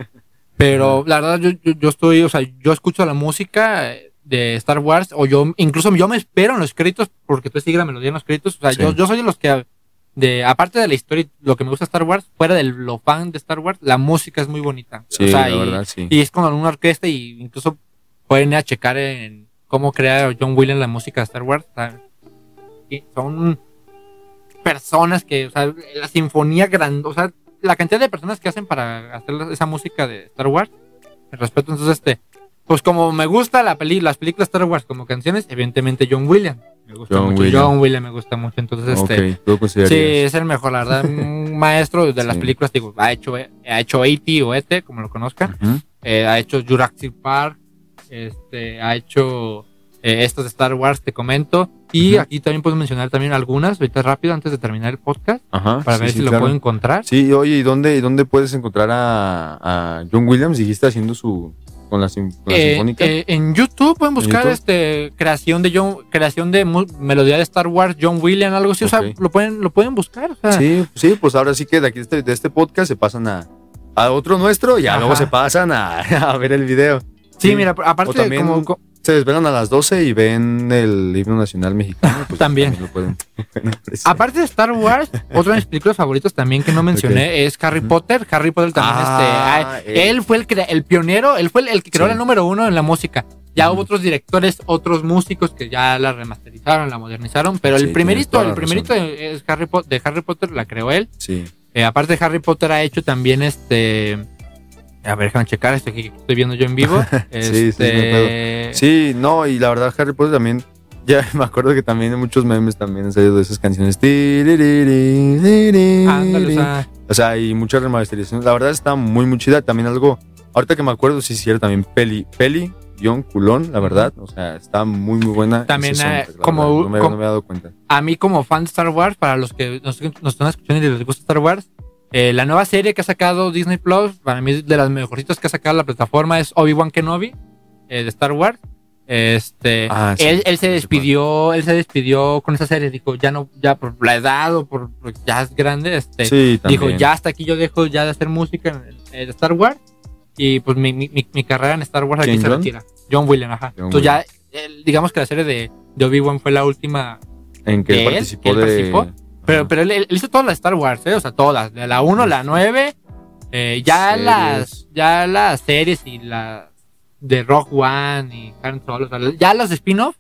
pero la verdad, yo, yo, yo estoy, o sea, yo escucho la música de Star Wars, o yo, incluso yo me espero en los créditos, porque tú sigue la melodía en los créditos. O sea, Sí. yo, yo soy de los que, de, aparte de la historia, lo que me gusta Star Wars, fuera de lo fan de Star Wars, la música es muy bonita. Sí, o sea, la y, verdad, sí. y es como en una orquesta y incluso pueden ir a checar en cómo crea John Williams la música de Star Wars. y son personas que, o sea, la sinfonía grande, o sea, la cantidad de personas que hacen para hacer esa música de Star Wars, respeto. Entonces, este, pues como me gusta la peli, las películas Star Wars como canciones, evidentemente John Williams. Me gusta John mucho. John Williams me gusta mucho. Entonces, este, Sí, es el mejor, la verdad. Un maestro de las Sí. películas, digo, ha hecho, ha hecho E.T. o E.T., como lo conozcan. Eh, ha hecho Jurassic Park. Este, ha hecho eh, estos de Star Wars, te comento. Y aquí también puedo mencionar también algunas, ahorita rápido, antes de terminar el podcast, Ajá. para sí, ver sí, si lo puedo encontrar. Sí, oye, ¿y dónde, dónde puedes encontrar a, a John Williams? Dijiste haciendo su. Con la, sim- con la Eh, sinfónica. eh, en YouTube pueden buscar YouTube? este creación de John, creación de melodía de Star Wars, John Williams, algo así. O sea, lo pueden, lo pueden buscar. O sea, sí, sí, pues ahora sí que de aquí de este, de este podcast se pasan a, a otro nuestro y ya Ajá. luego se pasan a, a ver el video. sí, sí. mira, aparte también como, co- se desvelan a las 12 y ven el himno nacional mexicano. Pues También. lo pueden, pueden apreciar. Aparte de Star Wars, otra de mis películas favoritas también que no mencioné es Harry. Potter. Harry Potter también, Ah, este, ah, él. fue el, el pionero, él fue el, el que creó Sí. la número uno en la música. Ya hubo otros directores, otros músicos que ya la remasterizaron, la modernizaron, pero Sí, el primerito, el primerito es Harry de Harry Potter la creó él. Sí. Eh, aparte de Harry Potter ha hecho también este, a ver, déjame checar esto aquí que estoy viendo yo en vivo. Sí, sí, no este, Sí, no, y la verdad Harry Potter también, ya me acuerdo que también hay muchos memes también han salido de esas canciones. Ándale, o sea, O sea, y muchas remasterizaciones. La verdad está muy, muy chida. También algo, ahorita que me acuerdo, sí, sí, era también Peli, Peli, guion, culón, la verdad. O sea, está muy, muy buena. También, eh, la como- No me, como- no me he dado cuenta. a mí como fan de Star Wars, para los que nos, nos están escuchando y les gusta Star Wars, eh, la nueva serie que ha sacado Disney Plus, para mí de las mejorcitas que ha sacado la plataforma, es Obi-Wan Kenobi, eh, de Star Wars. Este, Ah, sí, él, él se despidió, él se despidió con esa serie, dijo, ya no, ya por la edad o por, por ya es grande, este, Sí, dijo, ya hasta aquí yo dejo ya de hacer música en, en Star Wars y pues mi, mi, mi- carrera en Star Wars aquí ¿Quién, se John? retira. John Williams, ajá. John Entonces ya, él- digamos que la serie de, de Obi-Wan fue la última En que ¿de él? participó ¿Él de. participó? Pero, pero él, él hizo todas las Star Wars, ¿eh? O sea, todas. De la 1, la 9. eh, ya Series. las ya las series y las de Rock One y Han Solo. o sea, ya las de spin-off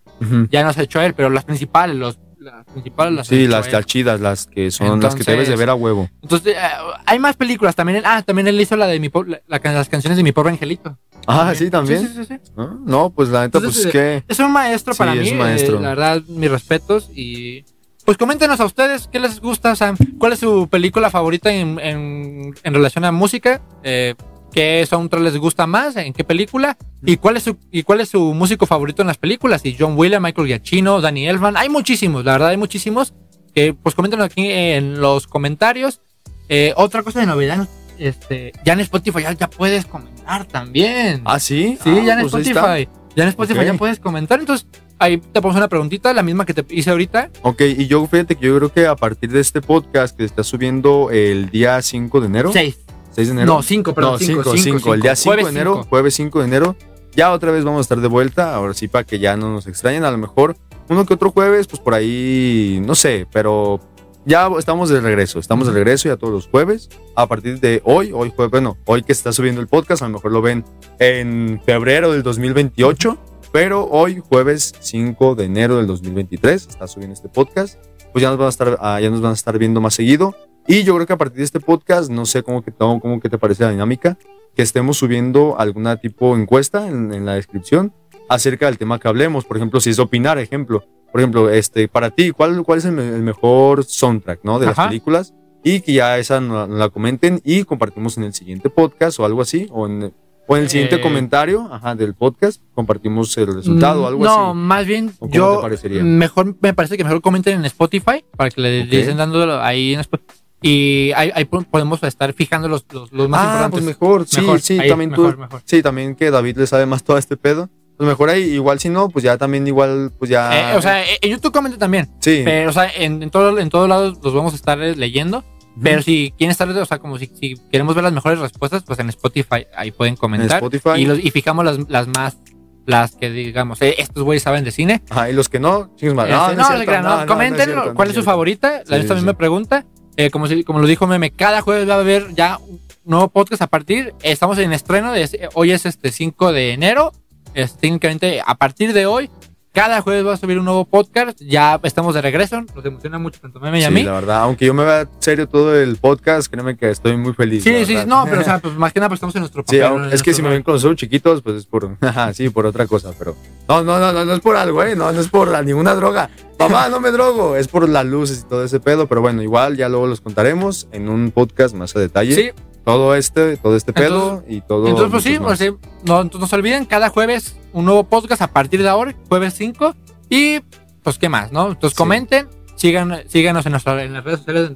ya nos ha hecho él, pero las principales, los, las principales las Sí, las, las chidas, las que son las que debes de ver a huevo. Entonces, eh, hay más películas también. Ah, también él hizo la de mi la- la- las canciones de mi pobre angelito. Ah, sí, también. Sí, sí, sí, sí. ¿No? No, pues la neta, Entonces, pues que. Es un maestro Sí, para es mí. un maestro. eh, la verdad, mis respetos. Y pues coméntenos a ustedes qué les gusta, sea, cuál es su película favorita en, en, en relación a música. Eh, ¿Qué soundtrack les gusta más? ¿En qué película? ¿Y cuál, es su, ¿Y cuál es su músico favorito en las películas? ¿Y John Williams, Michael Giacchino, Danny Elfman? Hay muchísimos, la verdad, hay muchísimos. Que pues coméntenos aquí en los comentarios. Eh, otra cosa de novedad, este, ya en Spotify ya, ya puedes comentar también. Ah, sí. Sí, Ah, ya en pues. Spotify. Ya en Spotify Ok. ya puedes comentar. Entonces, ahí te pongo una preguntita, la misma que te hice ahorita. Ok, y yo fíjate que yo creo que a partir de este podcast que se está subiendo el día 5 de enero, Seis. 6 de enero. No, cinco, perdón. no, cinco, 5, cinco, 5, el día 5 Jueves de enero, cinco. jueves 5 de enero, Ya otra vez vamos a estar de vuelta, ahora sí, para que ya no nos extrañen. A lo mejor uno que otro jueves, pues por ahí, no sé, pero ya estamos de regreso, estamos de regreso ya todos los jueves. A partir de hoy, hoy jueves, bueno, hoy que se está subiendo el podcast, a lo mejor lo ven en febrero del 2028, pero hoy jueves 5 de enero del 2023 está subiendo este podcast. Pues ya nos van a estar, ah, ya nos van a estar viendo más seguido. Y yo creo que a partir de este podcast, no sé cómo que, cómo que te parece la dinámica, que estemos subiendo alguna tipo encuesta en, en la descripción acerca del tema que hablemos. Por ejemplo, si es opinar, ejemplo, por ejemplo, este, para ti, ¿cuál, cuál es el, mejor soundtrack ¿no? de las películas? Y que ya esa nos, la comenten y compartimos en el siguiente podcast o algo así, o en, o en el siguiente eh, comentario ajá, del podcast, compartimos el resultado o algo no, así. No, más bien, yo mejor me parece que mejor comenten en Spotify para que le okay. dicen dándolo ahí en Spotify. Y ahí, ahí, podemos estar fijando los, los, los más ah, importantes. Pues mejor, sí, mejor, sí, también mejor, tú, mejor. sí, también que David le sabe más todo este pedo. Pues mejor ahí, igual si no, pues ya también igual, pues ya... Eh, o sea, en YouTube comenta también. Sí. Pero, o sea, en, en, todo, en todos lados los vamos a estar leyendo. Pero si quieren estar, o sea, como si, si, queremos ver las mejores respuestas, pues en Spotify ahí pueden comentar. En Spotify. Y, los, y fijamos las, las más, las que digamos, eh, estos güeyes saben de cine. Ajá, y los que no, chicos, no, no, no, no, no, comenten cuál es su favorita. La vez también me pregunta. Eh, como, si, como lo dijo Meme, cada jueves va a haber ya un nuevo podcast a partir. Estamos en estreno, de, hoy es este 5 de enero es, técnicamente a partir de hoy, cada jueves va a subir un nuevo podcast. Ya estamos de regreso. Nos emociona mucho tanto Meme y a mí. la verdad. Aunque yo me vea serio todo el podcast, créeme que estoy muy feliz. Sí, sí, no, pero o sea, pues más que nada pues estamos en nuestro papel. Sí, es que si me ven con los chiquitos, pues es por, sí, por otra cosa, pero no, no, no, no, no es por algo, ¿eh? No, no es por la, ninguna droga. Papá, no me drogo, es por las luces y todo ese pedo, pero bueno, igual ya luego los contaremos en un podcast más a detalle. Sí, todo este, todo este pedo y todo. Entonces, pues sí, o sea, no, no, se olviden, cada jueves un nuevo podcast a partir de ahora, jueves 5. Y pues, ¿qué más? no Entonces, comenten, sigan, síganos en, nuestra, en las redes sociales,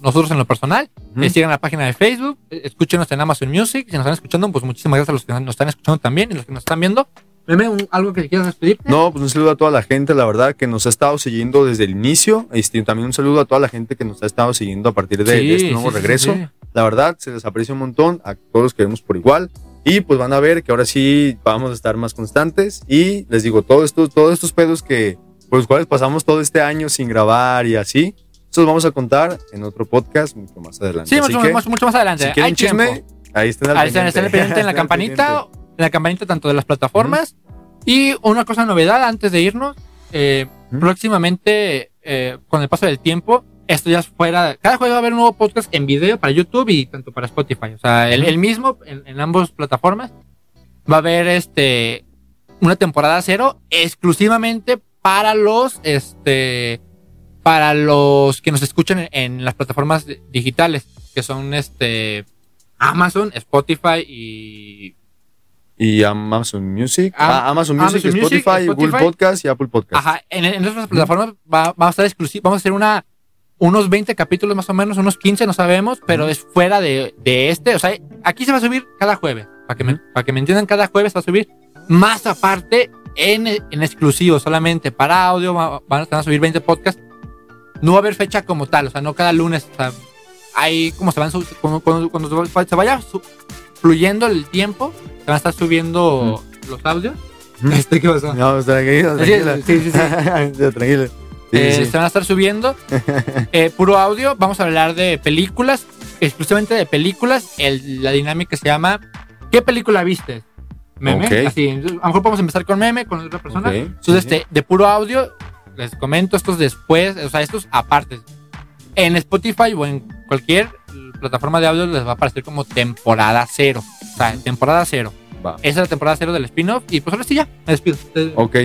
nosotros en lo personal, uh sigan la página de Facebook, eh, escúchenos en Amazon Music. Si nos están escuchando, pues muchísimas gracias a los que nos están escuchando también y los que nos están viendo. Meme, ¿algo que quieras despedir? No, pues un saludo a toda la gente, la verdad, que nos ha estado siguiendo desde el inicio. Este, también un saludo a toda la gente que nos ha estado siguiendo a partir de, de este nuevo sí, regreso. Sí, la verdad, se les aprecia un montón, a todos los queremos por igual. Y pues van a ver que ahora sí vamos a estar más constantes. Y les digo, todo esto, todos estos pedos que, por los cuales pasamos todo este año sin grabar y así, los vamos a contar en otro podcast mucho más adelante. Sí, mucho, que, mucho, más adelante. Si quieren chisme, ahí están al ahí pendiente. Están pendiente en la campanita, la campanita tanto de las plataformas. Uh -huh. Y una cosa novedad antes de irnos, eh, uh -huh. próximamente, eh, con el paso del tiempo, esto ya es fuera. Cada jueves va a haber un nuevo podcast en video para YouTube y tanto para Spotify. O sea, el, el mismo en, en ambas plataformas. Va a haber este una temporada cero exclusivamente para los este para los que nos escuchan en, en las plataformas digitales que son este Amazon, Spotify y y Amazon Music, ah, Amazon Music, Amazon Spotify, Music, Spotify, Google Podcast y Apple Podcast. Ajá, en, en esas plataformas va, va, a estar exclusivo, vamos a hacer una unos 20 capítulos más o menos, unos 15, no sabemos, pero es fuera de, de este. O sea, aquí se va a subir cada jueves. Para que, me, para que me entiendan, cada jueves va a subir más aparte en, en exclusivo, solamente para audio. Van a, subir 20 podcasts. No va a haber fecha como tal, o sea, no cada lunes. O sea, hay como se van, cuando, cuando, cuando se vaya fluyendo el tiempo, se van a estar subiendo mm. los audios. ¿Este qué pasó? No, tranquilo, tranquilo. Sí, sí, sí. tranquilo. Eh. Se van a estar subiendo eh, puro audio. Vamos a hablar de películas, exclusivamente de películas. El, la dinámica se llama ¿Qué película viste? Meme. Okay. Así, a lo mejor podemos empezar con meme, con otra persona. Okay. Entonces, este, de puro audio, les comento estos después, o sea, estos aparte. En Spotify o en cualquier plataforma de audio les va a aparecer como temporada cero. O sea, temporada cero. Va. Esa es la temporada cero del spin-off. Y pues ahora sí ya, me despido. Ok.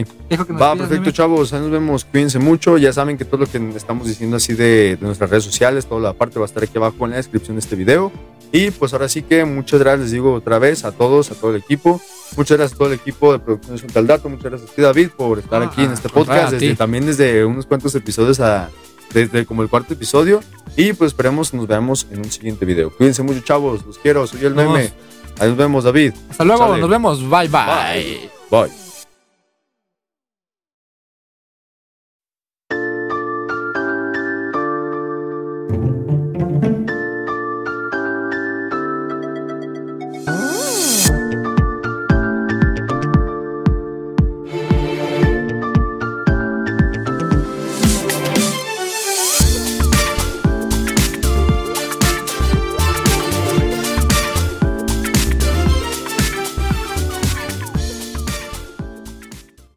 Va, perfecto, chavos. Ahí nos vemos. Cuídense mucho. Ya saben que todo lo que estamos diciendo así de, de, nuestras redes sociales, toda la parte va a estar aquí abajo en la descripción de este video. Y pues ahora sí que muchas gracias, les digo otra vez a todos, a todo el equipo. Muchas gracias a todo el equipo de Producciones Junto al Dato. Muchas gracias a ti, David, por estar ah, aquí en este podcast. Desde, también desde unos cuantos episodios a, desde como el cuarto episodio. Y pues esperemos que nos veamos en un siguiente video. Cuídense mucho, chavos. Los quiero. Soy el meme. Ahí nos vemos, David. Hasta luego. Sale. Nos vemos. bye. Bye. bye. bye.